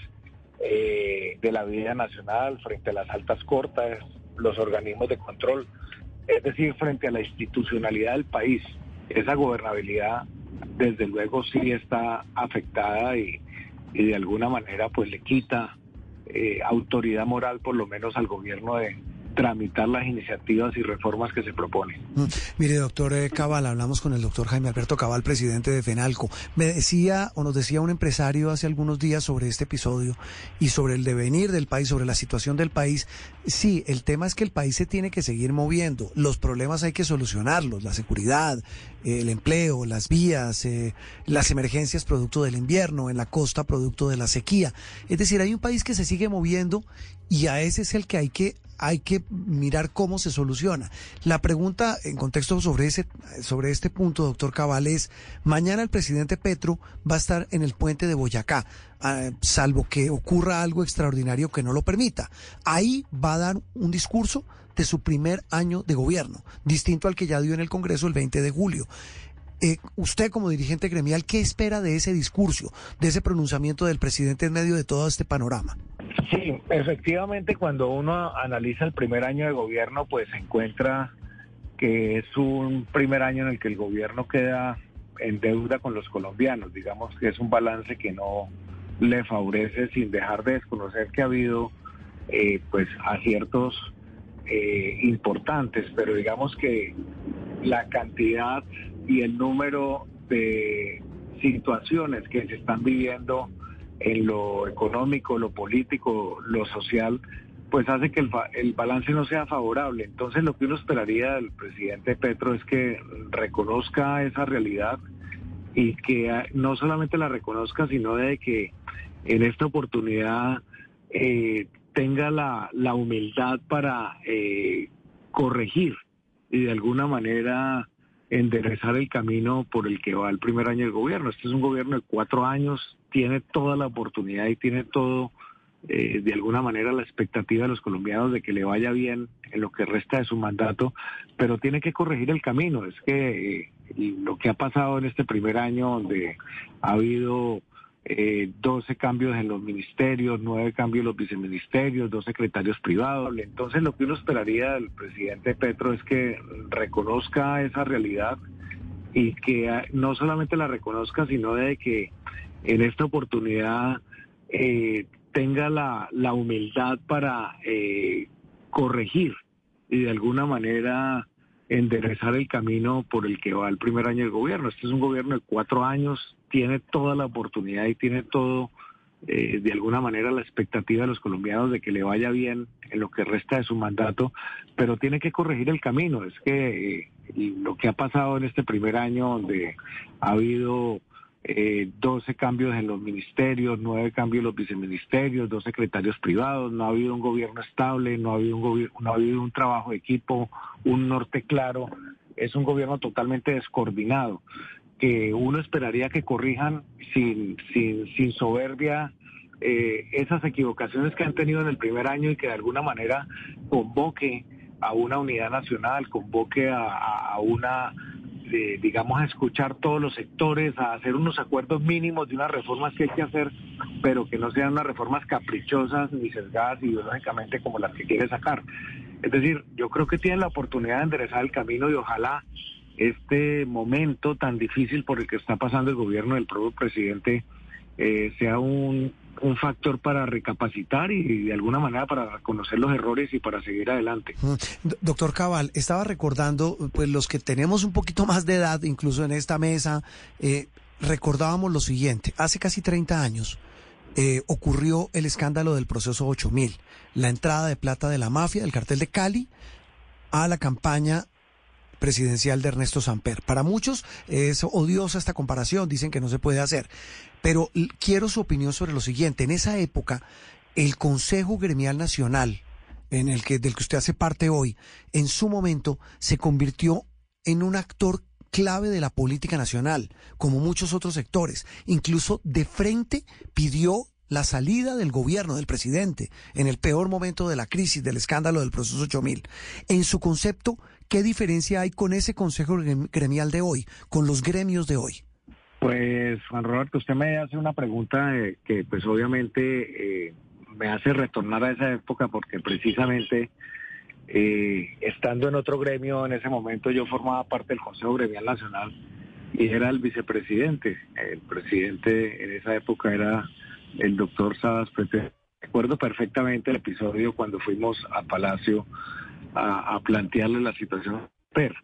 eh, de la vida nacional, frente a las altas cortas, los organismos de control, es decir, frente a la institucionalidad del país. Esa gobernabilidad, desde luego, sí está afectada y, de alguna manera pues le quita eh, autoridad moral por lo menos al gobierno de tramitar las iniciativas y reformas que se proponen. Mm, Mire, doctor eh, Cabal, hablamos con el doctor Jaime Alberto Cabal, presidente de FENALCO. Me decía o nos decía un empresario hace algunos días sobre este episodio y sobre el devenir del país, sobre la situación del país. Sí, el tema es que el país se tiene que seguir moviendo. Los problemas hay que solucionarlos, la seguridad, el empleo, las vías, eh, las emergencias producto del invierno, en la costa producto de la sequía. Es decir, hay un país que se sigue moviendo y a ese es el que hay que hay que mirar cómo se soluciona. La pregunta en contexto sobre ese sobre este punto, doctor Cabal, es mañana el presidente Petro va a estar en el puente de Boyacá, ah, salvo que ocurra algo extraordinario que no lo permita. Ahí va a dar un discurso de su primer año de gobierno, distinto al que ya dio en el Congreso el 20 de julio. Eh, usted como dirigente gremial, ¿qué espera de ese discurso, de ese pronunciamiento del presidente en medio de todo este panorama? Sí, efectivamente, cuando uno analiza el primer año de gobierno, pues se encuentra que es un primer año en el que el gobierno queda en deuda con los colombianos. Digamos que es un balance que no le favorece sin dejar de desconocer que ha habido eh, pues aciertos eh, importantes, pero digamos que la cantidad y el número de situaciones que se están viviendo en lo económico, lo político, lo social, pues hace que el, el balance no sea favorable. Entonces lo que uno esperaría del presidente Petro es que reconozca esa realidad y que ah, no solamente la reconozca, sino de que en esta oportunidad eh, tenga la, la humildad para eh, corregir y de alguna manera enderezar el camino por el que va el primer año del gobierno. Este es un gobierno de cuatro años, tiene toda la oportunidad y tiene todo, eh, de alguna manera, la expectativa de los colombianos de que le vaya bien en lo que resta de su mandato, pero tiene que corregir el camino. Es que eh, lo que ha pasado en este primer año, donde ha habido eh, 12 cambios en los ministerios, 9 cambios en los viceministerios, dos secretarios privados. Entonces lo que uno esperaría del presidente Petro es que reconozca esa realidad y que ah, no solamente la reconozca, sino de que en esta oportunidad eh, tenga la, la humildad para eh, corregir y de alguna manera enderezar el camino por el que va el primer año del gobierno. Este es un gobierno de cuatro años, tiene toda la oportunidad y tiene todo, eh, de alguna manera, la expectativa de los colombianos de que le vaya bien en lo que resta de su mandato, pero tiene que corregir el camino. Es que eh, lo que ha pasado en este primer año, donde ha habido eh, 12 cambios en los ministerios, 9 cambios en los viceministerios, dos secretarios privados, no ha habido un gobierno estable, no ha habido un, no ha habido un trabajo de equipo, un norte claro, es un gobierno totalmente descoordinado, que uno esperaría que corrijan sin, sin, sin soberbia eh, esas equivocaciones que han tenido en el primer año y que de alguna manera convoque a una unidad nacional, convoque a, una de, digamos, a escuchar todos los sectores, a hacer unos acuerdos mínimos de unas reformas que hay que hacer, pero que no sean unas reformas caprichosas ni sesgadas ideológicamente como las que quiere sacar. Es decir, yo creo que tienen la oportunidad de enderezar el camino y ojalá este momento tan difícil por el que está pasando el gobierno del propio presidente eh, sea un, un factor para recapacitar y de alguna manera para reconocer los errores y para seguir adelante. Mm. Doctor Cabal, estaba recordando, pues los que tenemos un poquito más de edad, incluso en esta mesa, eh, recordábamos lo siguiente. Hace casi 30 años eh, ocurrió el escándalo del proceso 8000, la entrada de plata de la mafia, del cartel de Cali, a la campaña presidencial de Ernesto Samper. Para muchos es odiosa esta comparación, dicen que no se puede hacer. Pero quiero su opinión sobre lo siguiente. En esa época, el Consejo Gremial Nacional, en el que, del que usted hace parte hoy, en su momento se convirtió en un actor clave de la política nacional, como muchos otros sectores. Incluso de frente pidió la salida del gobierno, del presidente, en el peor momento de la crisis, del escándalo del proceso 8000. En su concepto, ¿qué diferencia hay con ese consejo grem- gremial de hoy, con los gremios de hoy? Pues, Juan Roberto, usted me hace una pregunta eh, que pues obviamente eh, me hace retornar a esa época porque precisamente eh, estando en otro gremio en ese momento yo formaba parte del Consejo Gremial Nacional y era el vicepresidente. El presidente en esa época era el doctor Sadas Pete. Recuerdo perfectamente el episodio cuando fuimos a Palacio a, a plantearle la situación. Pero,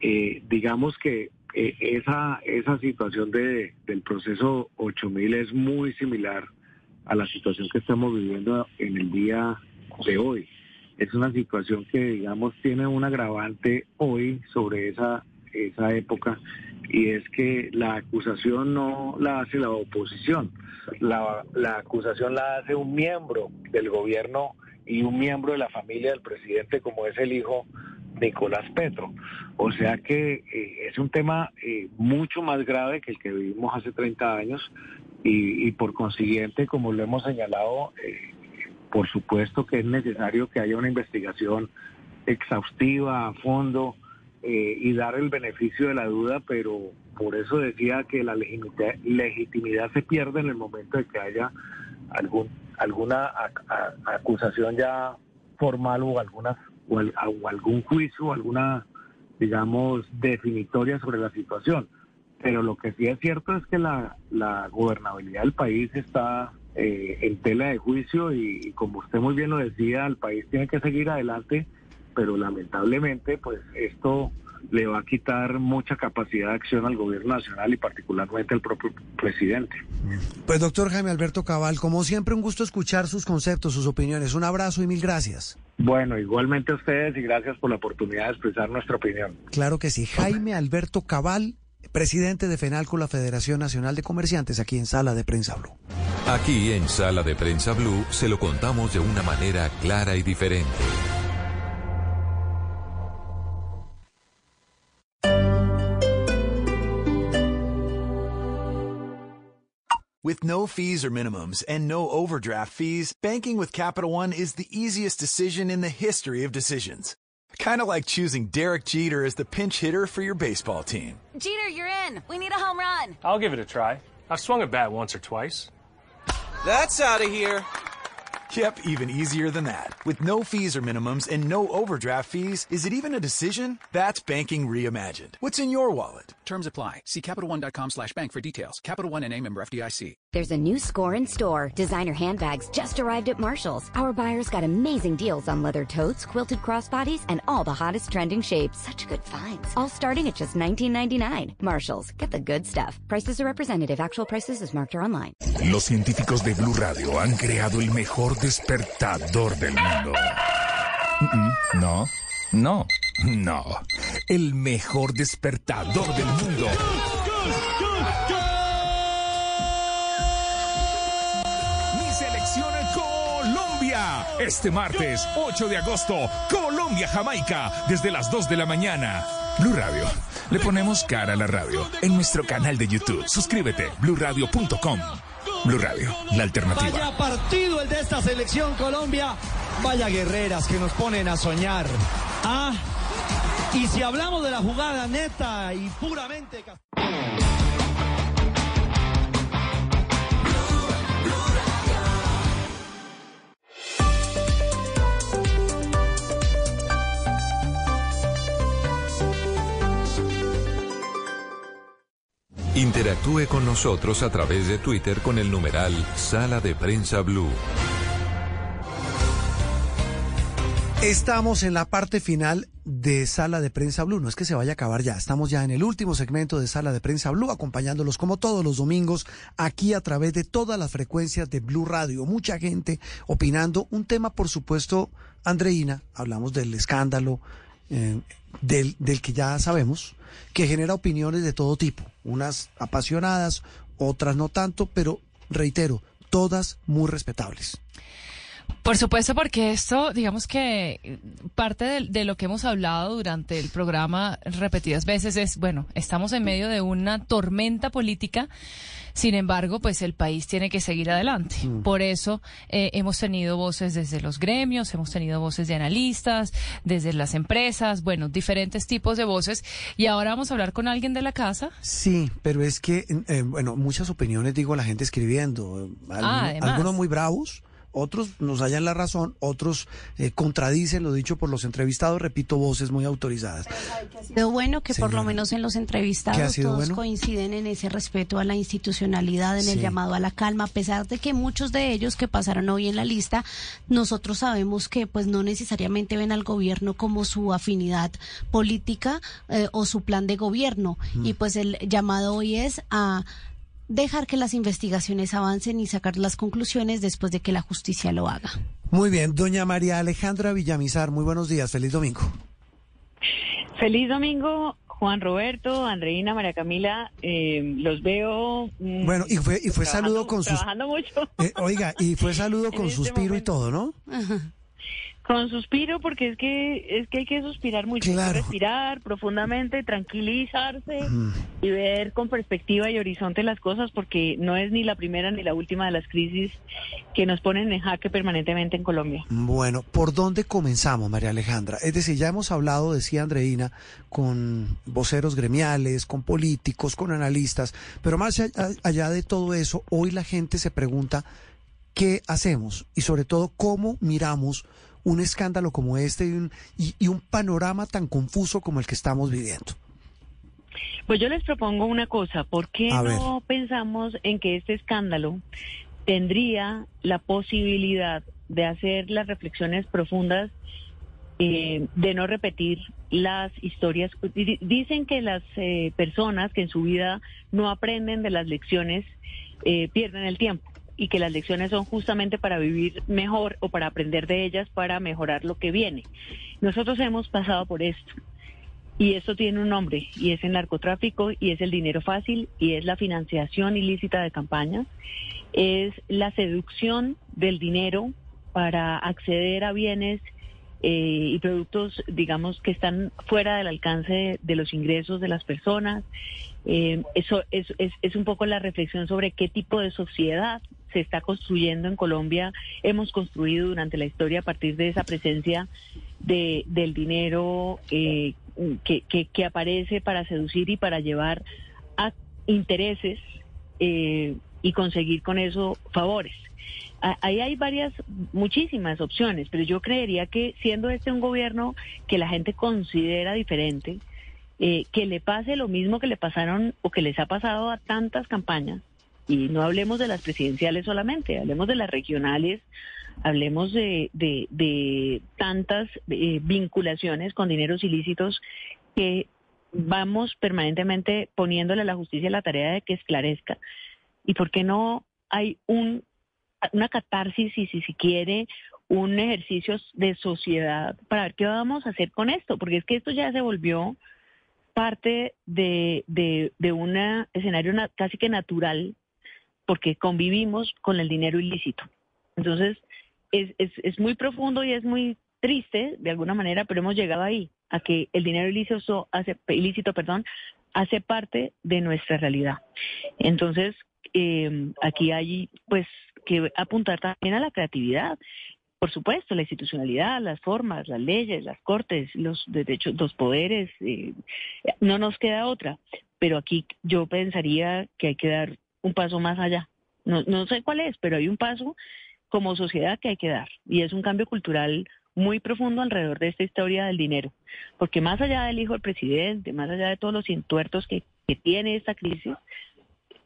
eh, digamos que eh, esa, esa situación de, del proceso 8000 es muy similar a la situación que estamos viviendo en el día de hoy. Es una situación que, digamos, tiene un agravante hoy sobre esa, esa época y es que la acusación no la hace la oposición, la, la acusación la hace un miembro del gobierno y un miembro de la familia del presidente como es el hijo Nicolás Petro. O sea que eh, es un tema eh, mucho más grave que el que vivimos hace 30 años y, y por consiguiente, como lo hemos señalado, eh, por supuesto que es necesario que haya una investigación exhaustiva, a fondo, eh, y dar el beneficio de la duda, pero por eso decía que la legitimidad, legitimidad se pierde en el momento de que haya algún alguna acusación ya formal o alguna o, o algún juicio alguna digamos definitoria sobre la situación. Pero lo que sí es cierto es que la, la gobernabilidad del país está eh, en tela de juicio y, y como usted muy bien lo decía, el país tiene que seguir adelante, pero lamentablemente pues esto le va a quitar mucha capacidad de acción al gobierno nacional y particularmente al propio presidente. Pues doctor Jaime Alberto Cabal, como siempre un gusto escuchar sus conceptos, sus opiniones. Un abrazo y mil gracias. Bueno, igualmente a ustedes y gracias por la oportunidad de expresar nuestra opinión. Claro que sí. Jaime Alberto Cabal, presidente de FENALCO, la Federación Nacional de Comerciantes, aquí en Sala de Prensa Blue. Aquí en Sala de Prensa Blue se lo contamos de una manera clara y diferente. With no fees or minimums and no overdraft fees, banking with Capital One is the easiest decision in the history of decisions. Kind of like choosing Derek Jeter as the pinch hitter for your baseball team. Jeter, you're in. We need a home run. I'll give it a try. I've swung a bat once or twice. That's out of here. Yep, even easier than that. With no fees or minimums and no overdraft fees, is it even a decision? That's banking reimagined. What's in your wallet? Terms apply. See CapitalOne.com slash bank for details. Capital One and a member FDIC. There's a new score in store. Designer handbags just arrived at Marshall's. Our buyers got amazing deals on leather totes, quilted crossbodies, and all the hottest trending shapes. Such good finds. All starting at just $19.99. Marshall's. Get the good stuff. Prices are representative. Actual prices is marked or online. Los científicos de Blue Radio han creado el mejor despertador del mundo. No, no, no. El mejor despertador del mundo. Mi Este martes, 8 de agosto, Colombia-Jamaica, desde las 2 de la mañana. Blue Radio. Le ponemos cara a la radio en nuestro canal de YouTube. Suscríbete, bluradio.com. Blue Radio, la alternativa. Vaya partido el de esta selección Colombia. Vaya guerreras que nos ponen a soñar. Ah, y si hablamos de la jugada neta y puramente... Interactúe con nosotros a través de Twitter con el numeral Sala de Prensa Blue. Estamos en la parte final de Sala de Prensa Blue. No es que se vaya a acabar ya. Estamos ya en el último segmento de Sala de Prensa Blue, acompañándolos como todos los domingos aquí a través de todas las frecuencias de Blue Radio. Mucha gente opinando. Un tema, por supuesto, Andreina, hablamos del escándalo, eh, del, del que ya sabemos, que genera opiniones de todo tipo. Unas apasionadas, otras no tanto, pero reitero, todas muy respetables. Por supuesto, porque esto, digamos que parte de, de, lo que hemos hablado durante el programa repetidas veces es, bueno, estamos en medio de una tormenta política. Sin embargo, pues el país tiene que seguir adelante. Mm. Por eso eh, hemos tenido voces desde los gremios, hemos tenido voces de analistas, desde las empresas, bueno, diferentes tipos de voces. Y ahora vamos a hablar con alguien de la casa. Sí, pero es que, eh, bueno, muchas opiniones, digo, la gente escribiendo. Ah, Algun, algunos muy bravos otros nos hallan la razón, otros eh, contradicen lo dicho por los entrevistados, repito, voces muy autorizadas. Sido bueno que Señora. por lo menos en los entrevistados todos bueno? coinciden en ese respeto a la institucionalidad, en sí. el llamado a la calma, a pesar de que muchos de ellos que pasaron hoy en la lista, nosotros sabemos que pues no necesariamente ven al gobierno como su afinidad política eh, o su plan de gobierno. Mm. Y pues el llamado hoy es a dejar que las investigaciones avancen y sacar las conclusiones después de que la justicia lo haga. Muy bien, doña María Alejandra Villamizar, muy buenos días, feliz domingo. Feliz domingo, Juan Roberto, Andreina, María Camila, eh, los veo. Mmm, bueno, y fue, y fue saludo con sus. Trabajando mucho. Eh, oiga, y fue saludo [LAUGHS] con este suspiro momento. y todo, ¿no? Ajá. Con suspiro, porque es que es que hay que suspirar mucho, claro. respirar profundamente, tranquilizarse mm. y ver con perspectiva y horizonte las cosas, porque no es ni la primera ni la última de las crisis que nos ponen en jaque permanentemente en Colombia. Bueno, ¿por dónde comenzamos, María Alejandra? Es decir, ya hemos hablado, decía Andreina, con voceros gremiales, con políticos, con analistas, pero más allá de todo eso, hoy la gente se pregunta qué hacemos y sobre todo cómo miramos un escándalo como este y un, y, y un, panorama tan confuso como el que estamos viviendo? Pues yo les propongo una cosa, ¿por qué A no ver. pensamos en que este escándalo tendría la posibilidad de hacer las reflexiones profundas eh, de no repetir las historias. Di- Dicen que las eh, personas que en su vida no aprenden de las lecciones eh, pierden el tiempo y que las lecciones son justamente para vivir mejor o para aprender de ellas para mejorar lo que viene. Nosotros hemos pasado por esto. Y esto tiene un nombre, y es el narcotráfico, y es el dinero fácil, y es la financiación ilícita de campañas, es la seducción del dinero para acceder a bienes eh, y productos, digamos, que están fuera del alcance de los ingresos de las personas. Eh, eso es, un poco la reflexión sobre qué tipo de sociedad se está construyendo en Colombia. Hemos construido durante la historia a partir de esa presencia de, del dinero eh, que, que, aparece para seducir y para llevar a intereses eh, y conseguir con eso favores. Ahí hay varias, muchísimas opciones, pero yo creería que siendo este un gobierno que la gente considera diferente, eh, que le pase lo mismo que le pasaron o que les ha pasado a tantas campañas, y no hablemos de las presidenciales solamente, hablemos de las regionales, hablemos de, de, de tantas eh, vinculaciones con dineros ilícitos que vamos permanentemente poniéndole a la justicia la tarea de que esclarezca. ¿Y por qué no hay un, una catarsis y si se quiere un ejercicio de sociedad para ver qué vamos a hacer con esto? Porque es que esto ya se volvió parte de, de, de un escenario na- casi que natural porque convivimos con el dinero ilícito. Entonces, es, es, es muy profundo y es muy triste de alguna manera, pero hemos llegado ahí, a que el dinero ilícito hace, ilícito, perdón, hace parte de nuestra realidad. Entonces, eh, aquí hay pues que apuntar también a la creatividad. Por supuesto, la institucionalidad, las formas, las leyes, las cortes, los derechos, los poderes, eh, no nos queda otra. Pero aquí yo pensaría que hay que dar un paso más allá. No, no sé cuál es, pero hay un paso como sociedad que hay que dar. Y es un cambio cultural muy profundo alrededor de esta historia del dinero. Porque más allá del hijo del presidente, más allá de todos los entuertos que, que tiene esta crisis,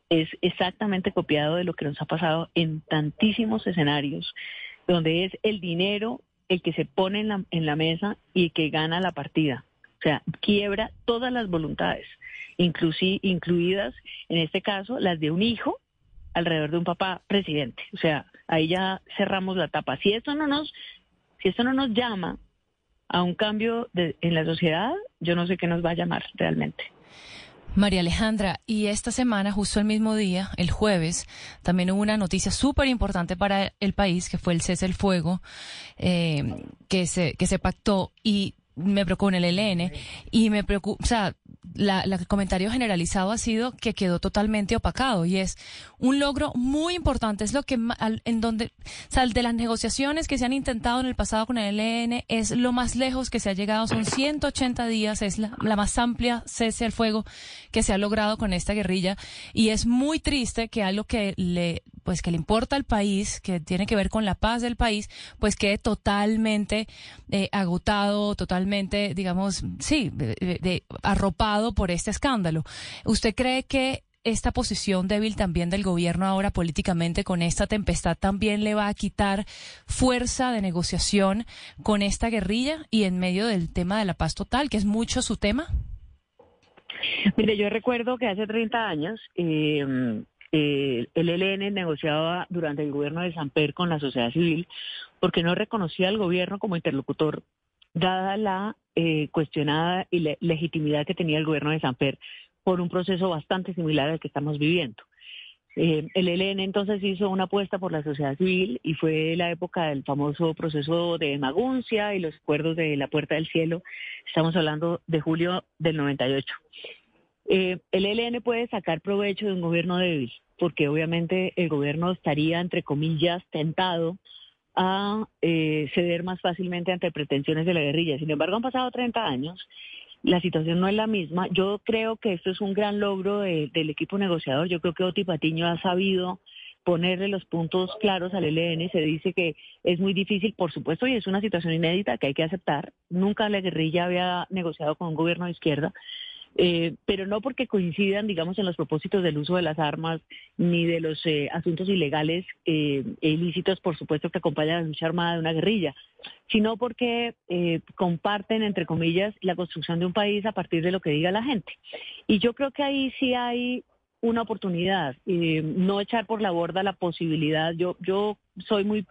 es exactamente copiado de lo que nos ha pasado en tantísimos escenarios, donde es el dinero el que se pone en la, en la mesa y que gana la partida. O sea, quiebra todas las voluntades, incluidas en este caso las de un hijo alrededor de un papá presidente. O sea, ahí ya cerramos la tapa. Si esto no nos, si esto no nos llama a un cambio de- en la sociedad, yo no sé qué nos va a llamar realmente. María Alejandra, y esta semana, justo el mismo día, el jueves, también hubo una noticia súper importante para el país, que fue el cese el fuego, eh, que, se, que se pactó y me preocupó en el ELN, y me preocupa, o sea, la, la- el comentario generalizado ha sido que quedó totalmente opacado y es un logro muy importante, es lo que al- en donde, o sea, de las negociaciones que se han intentado en el pasado con el ELN es lo más lejos que se ha llegado, son 180 días, es la, la más amplia cese al fuego que se ha logrado con esta guerrilla y es muy triste que algo que le pues que le importa al país, que tiene que ver con la paz del país, pues quede totalmente eh, agotado, totalmente, digamos, sí, de- arropado por este escándalo. ¿Usted cree que esta posición débil también del gobierno ahora políticamente con esta tempestad también le va a quitar fuerza de negociación con esta guerrilla y en medio del tema de la paz total, que es mucho su tema? Mire, yo recuerdo que hace 30 años eh, eh, el ELN negociaba durante el gobierno de Samper con la sociedad civil porque no reconocía al gobierno como interlocutor, dada la eh, cuestionada y le- legitimidad que tenía el gobierno de Samper por un proceso bastante similar al que estamos viviendo. Eh, el ELN entonces hizo una apuesta por la sociedad civil y fue la época del famoso proceso de Maguncia y los acuerdos de la Puerta del Cielo. Estamos hablando de julio del 98. Eh, el ELN puede sacar provecho de un gobierno débil, porque obviamente el gobierno estaría, entre comillas, tentado a eh, ceder más fácilmente ante pretensiones de la guerrilla. Sin embargo, han pasado 30 años, la situación no es la misma. Yo creo que esto es un gran logro de- del equipo negociador. Yo creo que Oti Patiño ha sabido ponerle los puntos claros al ELN. Se dice que es muy difícil, por supuesto, y es una situación inédita que hay que aceptar. Nunca la guerrilla había negociado con un gobierno de izquierda. Eh, pero no porque coincidan, digamos, en los propósitos del uso de las armas ni de los eh, asuntos ilegales eh, e ilícitos, por supuesto, que acompañan a la lucha armada de una guerrilla, sino porque eh, comparten, entre comillas, la construcción de un país a partir de lo que diga la gente. Y yo creo que ahí sí hay una oportunidad, eh, no echar por la borda la posibilidad. Yo, yo soy muy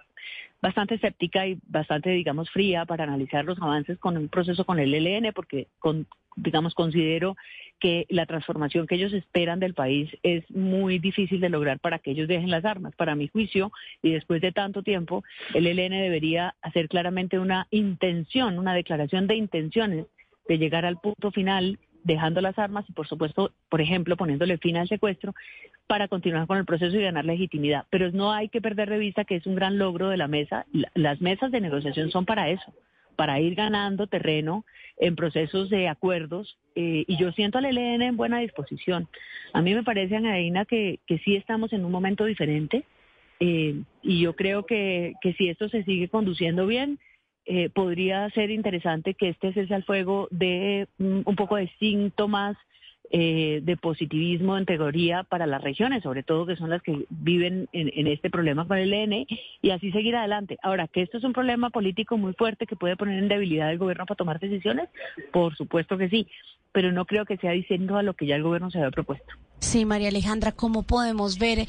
bastante escéptica y bastante, digamos, fría para analizar los avances con un proceso con el ELN, porque, con, digamos, considero que la transformación que ellos esperan del país es muy difícil de lograr para que ellos dejen las armas. Para mi juicio, y después de tanto tiempo, el ELN debería hacer claramente una intención, una declaración de intenciones de llegar al punto final dejando las armas y, por supuesto, por ejemplo, poniéndole fin al secuestro para continuar con el proceso y ganar legitimidad. Pero no hay que perder de vista que es un gran logro de la mesa. Las mesas de negociación son para eso, para ir ganando terreno en procesos de acuerdos. Eh, y yo siento al ELN en buena disposición. A mí me parece, Ana que, que sí estamos en un momento diferente. Eh, y yo creo que, que si esto se sigue conduciendo bien, eh, podría ser interesante que este cese al fuego de mm, un poco de síntomas eh, de positivismo en teoría para las regiones, sobre todo que son las que viven en, este problema con el EN, y así seguir adelante. Ahora, que esto es un problema político muy fuerte que puede poner en debilidad al gobierno para tomar decisiones, por supuesto que sí, pero no creo que sea diciendo a lo que ya el gobierno se había propuesto. Sí, María Alejandra, ¿cómo podemos ver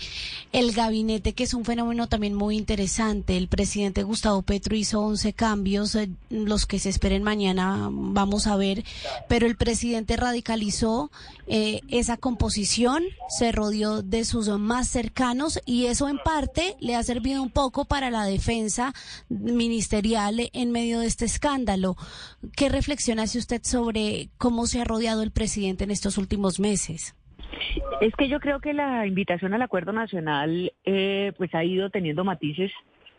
el gabinete, que es un fenómeno también muy interesante? El presidente Gustavo Petro hizo 11 cambios, eh, los que se esperen mañana vamos a ver, pero el presidente radicalizó eh, esa composición, se rodeó de sus más cercanos y eso en parte le ha servido un poco para la defensa ministerial en medio de este escándalo. ¿Qué reflexión hace usted sobre cómo se ha rodeado el presidente en estos últimos meses? Es que yo creo que la invitación al acuerdo nacional eh, pues ha ido teniendo matices.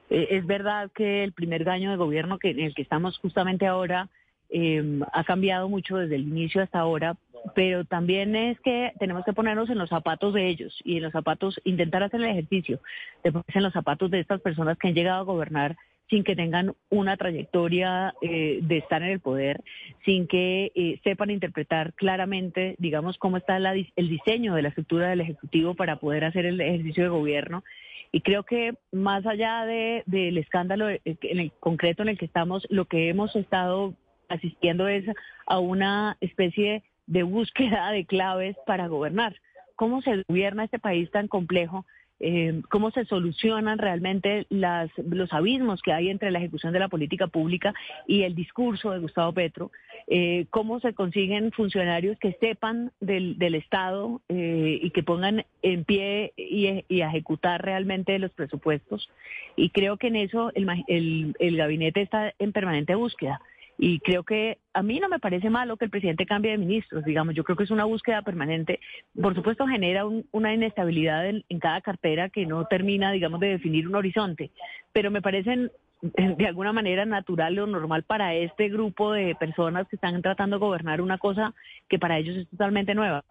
Eh, es verdad que el primer año de gobierno que, en el que estamos justamente ahora em, ha cambiado mucho desde el inicio hasta ahora, pero también es que tenemos que ponernos en los zapatos de ellos y en los zapatos, intentar hacer el ejercicio de en los zapatos de estas personas que han llegado a gobernar sin que tengan una trayectoria eh, de estar en el poder, sin que eh, sepan interpretar claramente, digamos, cómo está el diseño de la estructura del Ejecutivo para poder hacer el ejercicio de gobierno. Y creo que más allá del escándalo eh, en el concreto en el que estamos, lo que hemos estado asistiendo es a una especie de búsqueda de claves para gobernar. ¿Cómo se gobierna este país tan complejo eh, cómo se solucionan realmente las, los abismos que hay entre la ejecución de la política pública y el discurso de Gustavo Petro, eh, cómo se consiguen funcionarios que sepan del, del Estado eh, y que pongan en pie y, y, ejecutar realmente los presupuestos. Y creo que en eso el, el, el gabinete está en permanente búsqueda. Y creo que a mí no me parece malo que el presidente cambie de ministros, digamos, yo creo que es una búsqueda permanente. Por supuesto genera una inestabilidad en, cada cartera que no termina, digamos, de definir un horizonte, pero me parecen [LAUGHS] de alguna manera natural o normal para este grupo de personas que están tratando de gobernar una cosa que para ellos es totalmente nueva.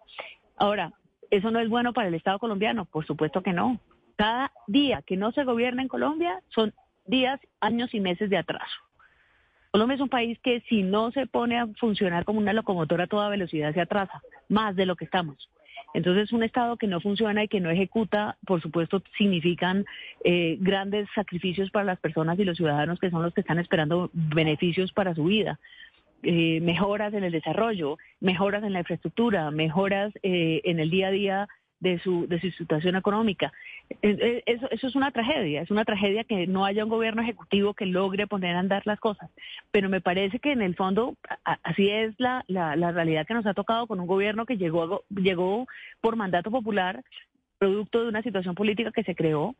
Ahora, ¿eso no es bueno para el Estado colombiano? Por supuesto que no. Cada día que no se gobierna en Colombia son días, años y meses de atraso. Colombia es un país que si no se pone a funcionar como una locomotora a toda velocidad se atrasa, más de lo que estamos. Entonces, un Estado que no funciona y que no ejecuta, por supuesto, significan eh, grandes sacrificios para las personas y los ciudadanos que son los que están esperando beneficios para su vida. Eh, mejoras en el desarrollo, mejoras en la infraestructura, mejoras eh, en el día a día de su, de su situación económica. Eso, eso es una tragedia, es una tragedia que no haya un gobierno ejecutivo que logre poner a andar las cosas. Pero me parece que en el fondo así es la, la, la realidad que nos ha tocado con un gobierno que llegó, llegó por mandato popular, producto de una situación política que se creó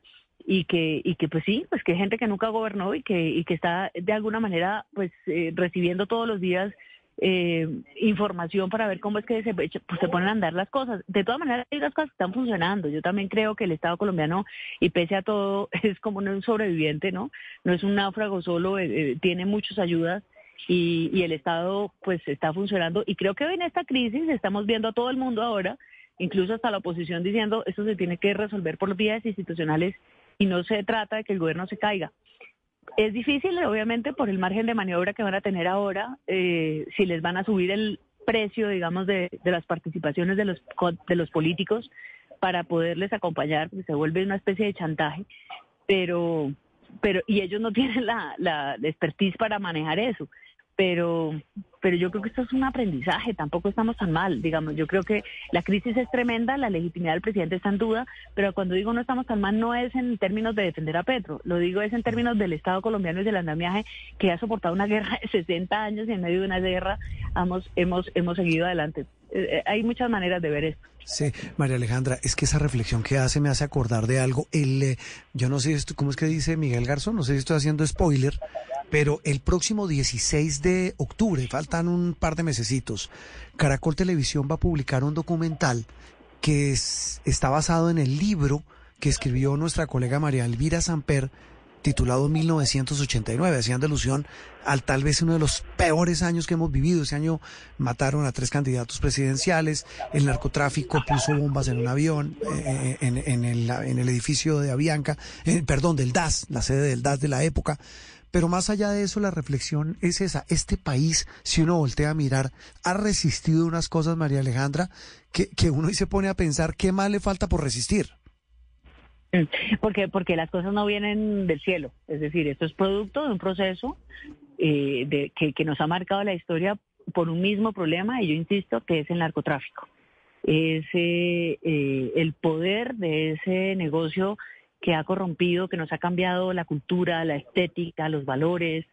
y que y que pues sí pues que hay gente que nunca gobernó y que y que está de alguna manera pues eh, recibiendo todos los días eh, información para ver cómo es que se, pues, se ponen a andar las cosas. De todas maneras, las cosas están funcionando. Yo también creo que el Estado colombiano, y pese a todo, [LAUGHS] es como un sobreviviente, ¿no? No es un náufrago solo, eh, eh, tiene muchas ayudas. Y, y, el Estado pues está funcionando y creo que en esta crisis estamos viendo a todo el mundo ahora, incluso hasta la oposición diciendo esto se tiene que resolver por vías institucionales y no se trata de que el gobierno se caiga. Es difícil, obviamente, por el margen de maniobra que van a tener ahora, eh, si les van a subir el precio, digamos, de, las participaciones de los, de los políticos para poderles acompañar, se vuelve una especie de chantaje. Pero, pero y ellos no [LAUGHS] tienen la, la expertise para manejar eso pero pero yo creo que esto es un aprendizaje, tampoco estamos tan mal, digamos, yo creo que la crisis es tremenda, la legitimidad del presidente está en duda, pero cuando digo no estamos tan mal no es en términos de defender a Petro, lo digo es en términos del Estado colombiano y del andamiaje que ha soportado una guerra de 60 años y en medio de una guerra hemos hemos hemos seguido adelante. Eh, hay muchas maneras de ver esto. Sí, María Alejandra, es que esa reflexión que hace me hace acordar de algo. El, eh, yo no sé, esto, ¿cómo es que dice Miguel Garzón? No sé si estoy haciendo spoiler, pero el próximo 16 de octubre, faltan un par de mesecitos, Caracol Televisión va a publicar un documental que está basado en el libro que escribió nuestra colega María Elvira Samper titulado 1989. Hacían alusión al tal vez uno de los peores años que hemos vivido. Ese año mataron a tres candidatos presidenciales, el narcotráfico puso bombas en un avión, eh, en, el, edificio de Avianca, eh, perdón, del DAS, la sede del DAS de la época. Pero más allá de eso, la reflexión es esa. Este país, si uno voltea a mirar, ha resistido unas cosas, María Alejandra, que, que uno y se pone a pensar qué más le falta por resistir. [LAUGHS] Porque, porque las cosas no vienen del cielo. Es decir, esto es producto de un proceso eh, de, que, nos ha marcado la historia por un mismo problema, y yo insisto, que es el narcotráfico. Es eh, eh, el poder de ese negocio que ha corrompido, que nos ha cambiado la cultura, la estética, los valores.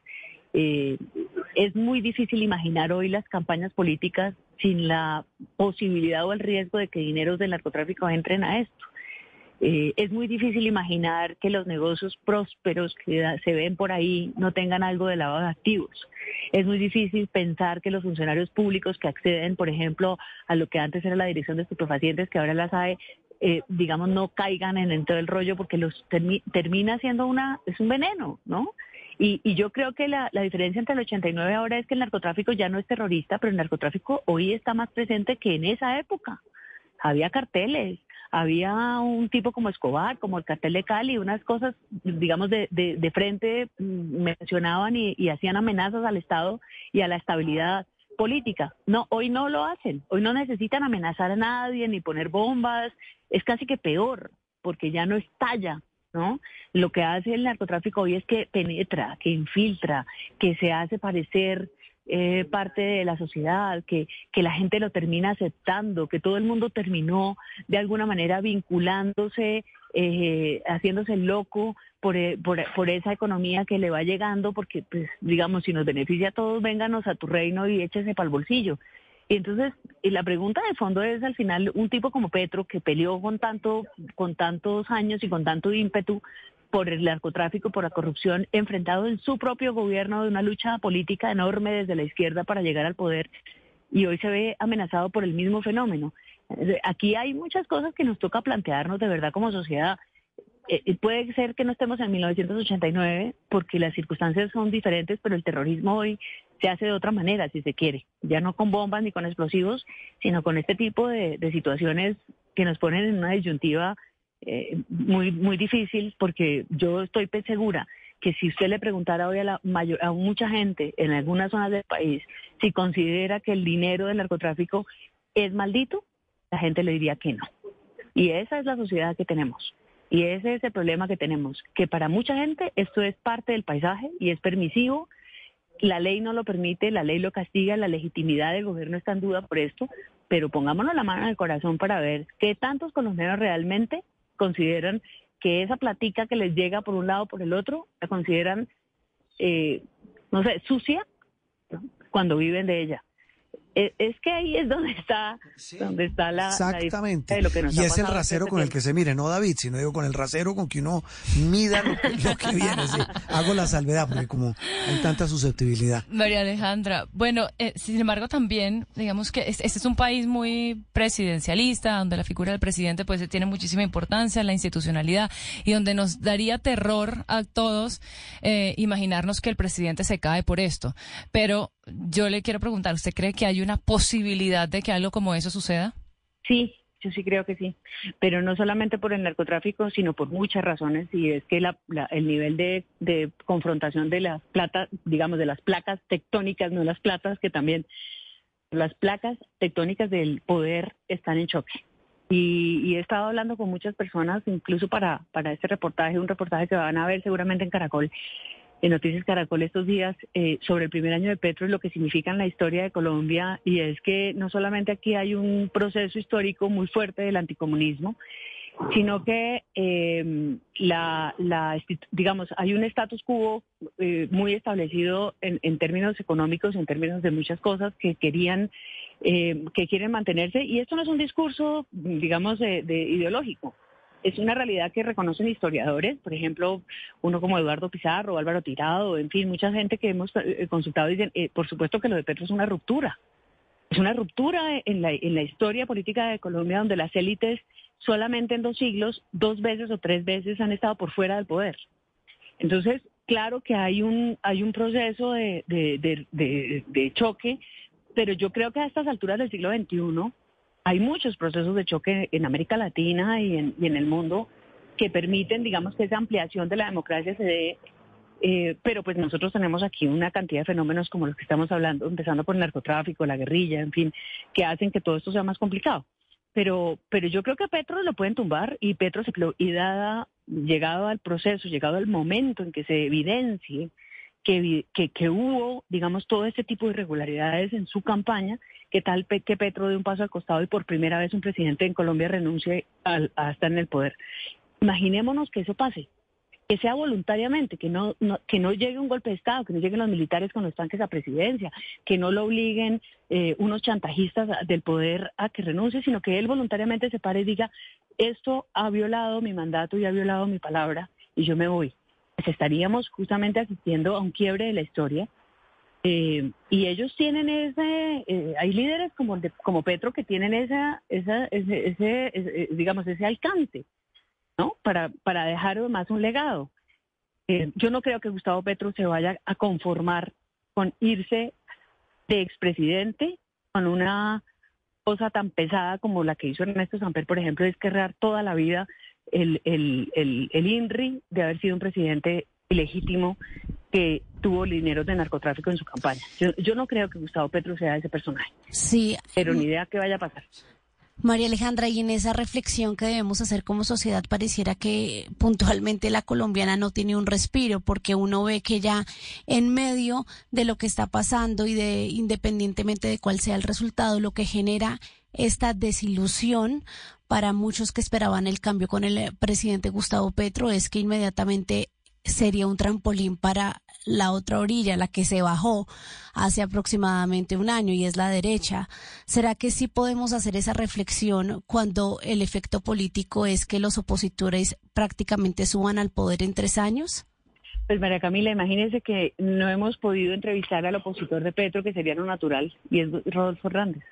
Es muy difícil imaginar hoy las campañas políticas sin la posibilidad o el riesgo de que dineros del narcotráfico entren a esto. Eh, es muy difícil imaginar que los negocios prósperos que se ven por ahí no tengan algo de lavado de activos. Es muy difícil pensar que los funcionarios públicos que acceden, por ejemplo, a lo que antes era la dirección de estupefacientes, que ahora la SAE, eh, digamos, no caigan en dentro del rollo porque los termina siendo una, es un veneno, ¿no? Y, y yo creo que la, la, diferencia entre el 89 ahora es que el narcotráfico ya no es terrorista, pero el narcotráfico hoy está más presente que en esa época. Había carteles, había un tipo como Escobar, como el cartel de Cali, unas cosas, digamos, de, de, frente mm, mencionaban y, y hacían amenazas al Estado y a la estabilidad política. No, hoy no lo hacen. Hoy no necesitan amenazar a nadie ni poner bombas. Es casi que peor, porque ya no estalla, ¿no? Lo que hace el narcotráfico hoy es que penetra, que infiltra, que se hace parecer eh, parte de la sociedad, que, que la gente lo termina aceptando, que todo el mundo terminó de alguna manera vinculándose, eh, haciéndose loco por, eh, por, por, esa economía que le va llegando, porque, pues, digamos, si nos beneficia a todos, vénganos a tu reino y échese para el bolsillo. Y entonces, y la pregunta de fondo es, al final, un tipo como Petro, que peleó con, tanto, con tantos años y con tanto ímpetu por el narcotráfico, por la corrupción, enfrentado en su propio gobierno de una lucha política enorme desde la izquierda para llegar al poder y hoy se ve amenazado por el mismo fenómeno. Aquí hay muchas cosas que nos toca plantearnos de verdad como sociedad. Eh, eh, puede ser que no estemos en 1989 porque las circunstancias son diferentes, pero el terrorismo hoy se hace de otra manera, si se quiere. Ya no con bombas ni con explosivos, sino con este tipo de situaciones que nos ponen en una disyuntiva eh, muy, muy difícil porque yo estoy segura que si usted le preguntara hoy a, la mayor, a mucha gente en algunas zonas del país si considera que el dinero del narcotráfico es maldito, la gente le diría que no. Y esa es la sociedad que tenemos. Y ese es el problema que tenemos, que para mucha gente esto es parte del paisaje y es permisivo. La ley no lo permite, la ley lo castiga, la legitimidad del gobierno está en duda por esto, pero pongámonos la mano en el corazón para ver qué tantos colombianos realmente consideran que esa platica que les llega por un lado por el otro, la consideran, eh, no sé, sucia cuando viven de ella. Eh, es que ahí es donde está, donde está la, Exactamente. de lo que nos y es el rasero con el que se mire, no David, sino digo con el rasero con que uno mida lo, que viene. Hago la salvedad porque como hay tanta susceptibilidad. María Alejandra, bueno, eh, sin embargo también, digamos que este es un país muy presidencialista, donde la figura del presidente pues tiene muchísima importancia, la institucionalidad, y donde nos daría terror a todos eh, imaginarnos que el presidente se cae por esto. Pero yo le quiero preguntar, ¿usted cree que hay una posibilidad de que algo como eso suceda? Sí, yo sí creo que sí, pero no solamente por el narcotráfico, sino por muchas razones, y es que el nivel de, confrontación de las platas, digamos, de las placas tectónicas, no las platas, que también las placas tectónicas del poder están en choque. Y, y he estado hablando con muchas personas, incluso para, para este reportaje, un reportaje que van a ver seguramente en Caracol, en Noticias Caracol estos días eh, sobre el primer año de Petro y lo que significa en la historia de Colombia y es que no solamente aquí hay un proceso histórico muy fuerte del anticomunismo, sino que eh, la, digamos hay un status quo eh, muy establecido en, términos económicos, en términos de muchas cosas que querían eh, que quieren mantenerse y esto no es un discurso digamos de, de ideológico es una realidad que reconocen historiadores, por ejemplo, uno como Eduardo Pizarro, Álvaro Tirado, en fin, mucha gente que hemos eh, consultado dicen, eh, por supuesto que lo de Petro es una ruptura. Es una ruptura en la, en la historia política de Colombia donde las élites solamente en dos siglos, dos veces o tres veces han estado por fuera del poder. Entonces, claro que hay un, hay un proceso de, de, choque, pero yo creo que a estas alturas del siglo XXI hay muchos procesos de choque en América Latina y en, y en el mundo que permiten, digamos, que esa ampliación de la democracia se dé eh, pero pues nosotros tenemos aquí una cantidad de fenómenos como los que estamos hablando, empezando por el narcotráfico, la guerrilla, en fin, que hacen que todo esto sea más complicado. Pero, pero yo creo que Petro lo pueden tumbar y Petro se y dada, llegado al proceso, llegado al momento en que se evidencie que, que, que hubo, digamos, todo este tipo de irregularidades en su campaña, que tal que Petro dé un paso al costado y por primera vez un presidente en Colombia renuncie al, a estar en el poder. Imaginémonos que eso pase, que sea voluntariamente, que no, que no llegue un golpe de Estado, que no lleguen los militares con los tanques a presidencia, que no lo obliguen eh, unos chantajistas del poder a que renuncie, sino que él voluntariamente se pare y diga, esto ha violado mi mandato y ha violado mi palabra y yo me voy. Pues estaríamos justamente asistiendo a un quiebre de la historia. Eh, y ellos tienen ese, eh, hay líderes como, de, como Petro que tienen esa, esa ese, ese, ese, digamos, ese alcance. ¿no? Para, para dejar además un legado. Eh, yo no creo que Gustavo Petro se vaya a conformar con irse de expresidente con una cosa tan pesada como la que hizo Ernesto Samper, por ejemplo, es querrar toda la vida el, el, el, el INRI de haber sido un presidente ilegítimo que tuvo dinero de narcotráfico en su campaña. Yo, yo no creo que Gustavo Petro sea ese personaje. Sí. Pero ni idea qué vaya a pasar. María Alejandra, y en esa reflexión que debemos hacer como sociedad, pareciera que puntualmente la colombiana no tiene un respiro, porque uno ve que ya en medio de lo que está pasando y de independientemente de cuál sea el resultado, lo que genera esta desilusión para muchos que esperaban el cambio con el presidente Gustavo Petro es que inmediatamente sería un trampolín para la otra orilla, la que se bajó hace aproximadamente un año y es la derecha. ¿Será que sí podemos hacer esa reflexión cuando el efecto político es que los opositores prácticamente suban al poder en tres años? Pues María Camila, imagínese que no hemos podido entrevistar al opositor de Petro, que sería lo natural, y es Rodolfo Hernández.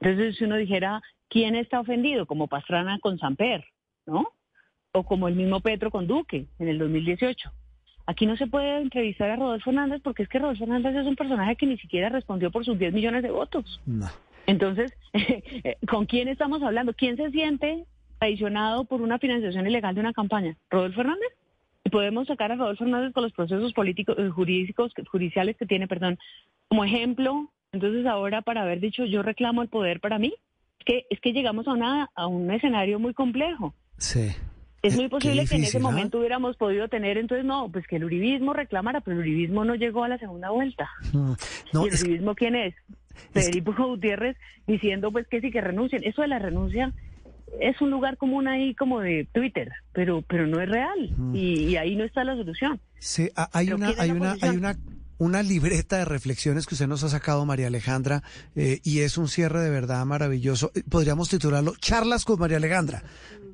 Entonces, si uno dijera, ¿quién está ofendido? Como Pastrana con Samper, ¿no? O como el mismo Petro con Duque en el 2018. Aquí no se puede entrevistar a Rodolfo Hernández porque es que Rodolfo Hernández es un personaje que ni siquiera respondió por sus 10 millones de votos. No. Entonces, [LAUGHS] ¿con quién estamos hablando? ¿Quién se siente traicionado por una financiación ilegal de una campaña? ¿Rodolfo Hernández? Y podemos sacar a Rodolfo Hernández con los procesos políticos, eh, jurídicos, judiciales que tiene, perdón, como ejemplo. Entonces ahora para haber dicho yo reclamo el poder para mí, es que, es que llegamos a, una, a un escenario muy complejo. Sí. Es muy posible difícil, que en ese momento hubiéramos podido tener, entonces no, pues que el uribismo reclamara, pero el uribismo no llegó a la segunda vuelta. Mm, No, ¿Y el es, uribismo quién es? Federico Gutiérrez diciendo pues que sí que renuncien. Eso de la renuncia es un lugar común ahí como de Twitter, pero pero no es real Mm. y, y ahí no está la solución. sí, a- hay ¿Pero una, es hay una, hay una, una libreta de reflexiones que usted nos ha sacado, María Alejandra, eh, y es un cierre de verdad maravilloso. Eh, Podríamos titularlo Charlas con María Alejandra,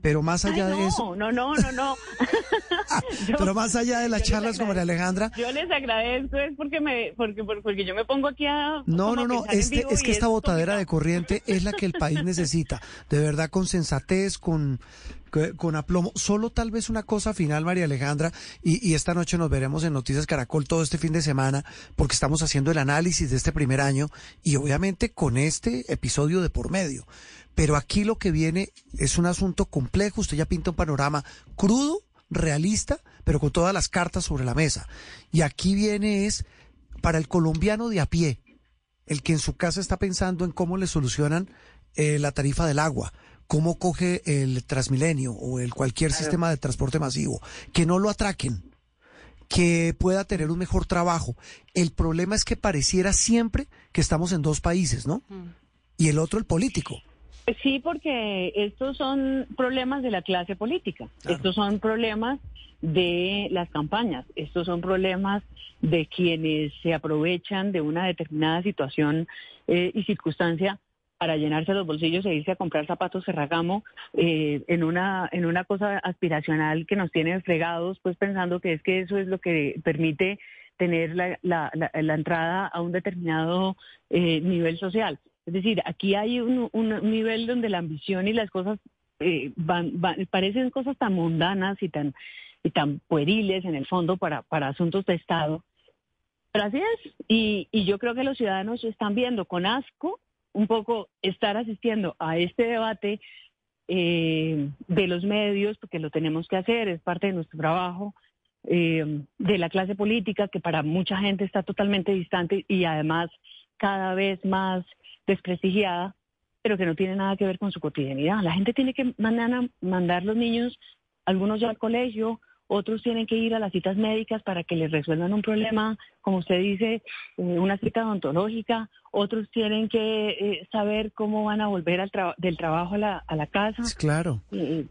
pero más allá Ay, de eso, no, no, no, no, no. [LAUGHS] Yo- pero más allá de las charlas con María Alejandra, Yo les agradezco es porque me porque porque yo me pongo aquí a No, no, no, este, es que esta es botadera de corriente es la que el país necesita, de verdad con sensatez, con, con aplomo. Solo tal vez una cosa final, María Alejandra, y, esta noche nos veremos en Noticias Caracol todo este fin de semana, porque estamos haciendo el análisis de este primer año y obviamente con este episodio de por medio. Pero aquí lo que viene es un asunto complejo, usted ya pinta un panorama crudo, realista, pero con todas las cartas sobre la mesa. Y aquí viene es para el colombiano de a pie, el que en su casa está pensando en cómo le solucionan eh, la tarifa del agua, cómo coge el Transmilenio o el cualquier sistema de transporte masivo, que no lo atraquen, que pueda tener un mejor trabajo. El problema es que pareciera siempre que estamos en dos países, ¿no? Y el otro el político. Sí, porque estos son problemas de la clase política, estos son problemas de las campañas, estos son problemas de quienes se aprovechan de una determinada situación eh, y circunstancia para llenarse los bolsillos e irse a comprar zapatos Ferragamo eh, en una en una cosa aspiracional que nos tiene fregados, pues pensando que es que eso es lo que permite tener la, la, la, entrada a un determinado eh, nivel social. Es decir, aquí hay un, un nivel donde la ambición y las cosas eh, van, parecen cosas tan mundanas y tan, y tan pueriles en el fondo para, para asuntos de Estado. Pero y yo creo que los ciudadanos están viendo con asco un poco estar asistiendo a este debate eh, de los medios, porque lo tenemos que hacer, es parte de nuestro trabajo, eh, de la clase política, que para mucha gente está totalmente distante y además cada vez más desprestigiada, pero que no tiene nada que ver con su cotidianidad. La gente tiene que mandar, mandar los niños, algunos ya al colegio, otros tienen que ir a las citas médicas para que les resuelvan un problema, como usted dice, eh, una cita odontológica, otros tienen que eh, saber cómo van a volver al del trabajo a la, a la casa. Claro,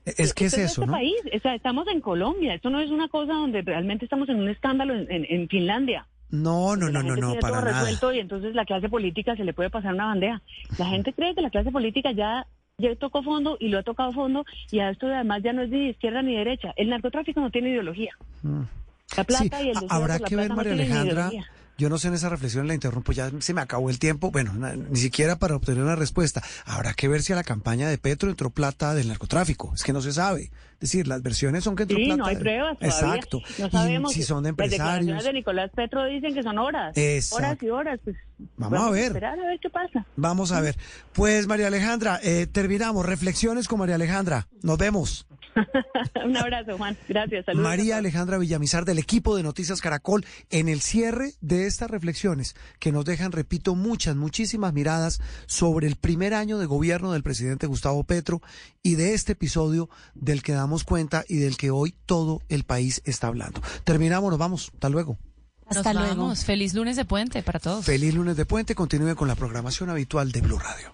es que es eso, este ¿no? País. O sea, estamos en Colombia, esto no es una cosa donde realmente estamos en un escándalo en, en Finlandia. No, no, no, no, no, para nada. resuelto y entonces la clase política se le puede pasar una bandeja. La gente cree que la clase política ya ya tocó fondo y lo ha tocado fondo y a esto además ya no es ni de izquierda ni derecha. El narcotráfico no tiene ideología. Mm. La plata Sí, y el habrá que ver, no María Alejandra. ideología. Yo no sé en esa reflexión, la interrumpo, ya se me acabó el tiempo. Bueno, na- ni siquiera para obtener una respuesta. Habrá que ver si a la campaña de Petro entró plata del narcotráfico. Es que no se sabe. Es decir, las versiones son que entró Sí, plata. no hay pruebas todavía. Exacto. No Y sabemos si son de Las declaraciones empresarios. de Nicolás Petro dicen que son horas. Exacto. Horas y horas. Pues, Vamos a ver. esperar a ver qué pasa. Vamos a ver. Pues María Alejandra, eh, terminamos. Reflexiones con María Alejandra. Nos vemos. [LAUGHS] Un abrazo, Juan. Gracias. Saludos. María Alejandra Villamizar del equipo de Noticias Caracol en el cierre de estas reflexiones que nos dejan, repito, muchas, muchísimas miradas sobre el primer año de gobierno del presidente Gustavo Petro y de este episodio del que damos cuenta y del que hoy todo el país está hablando. Terminamos, nos vamos. Hasta luego. Hasta luego. Feliz lunes de puente para todos. Feliz lunes de puente. Continúe con la programación habitual de Blue Radio.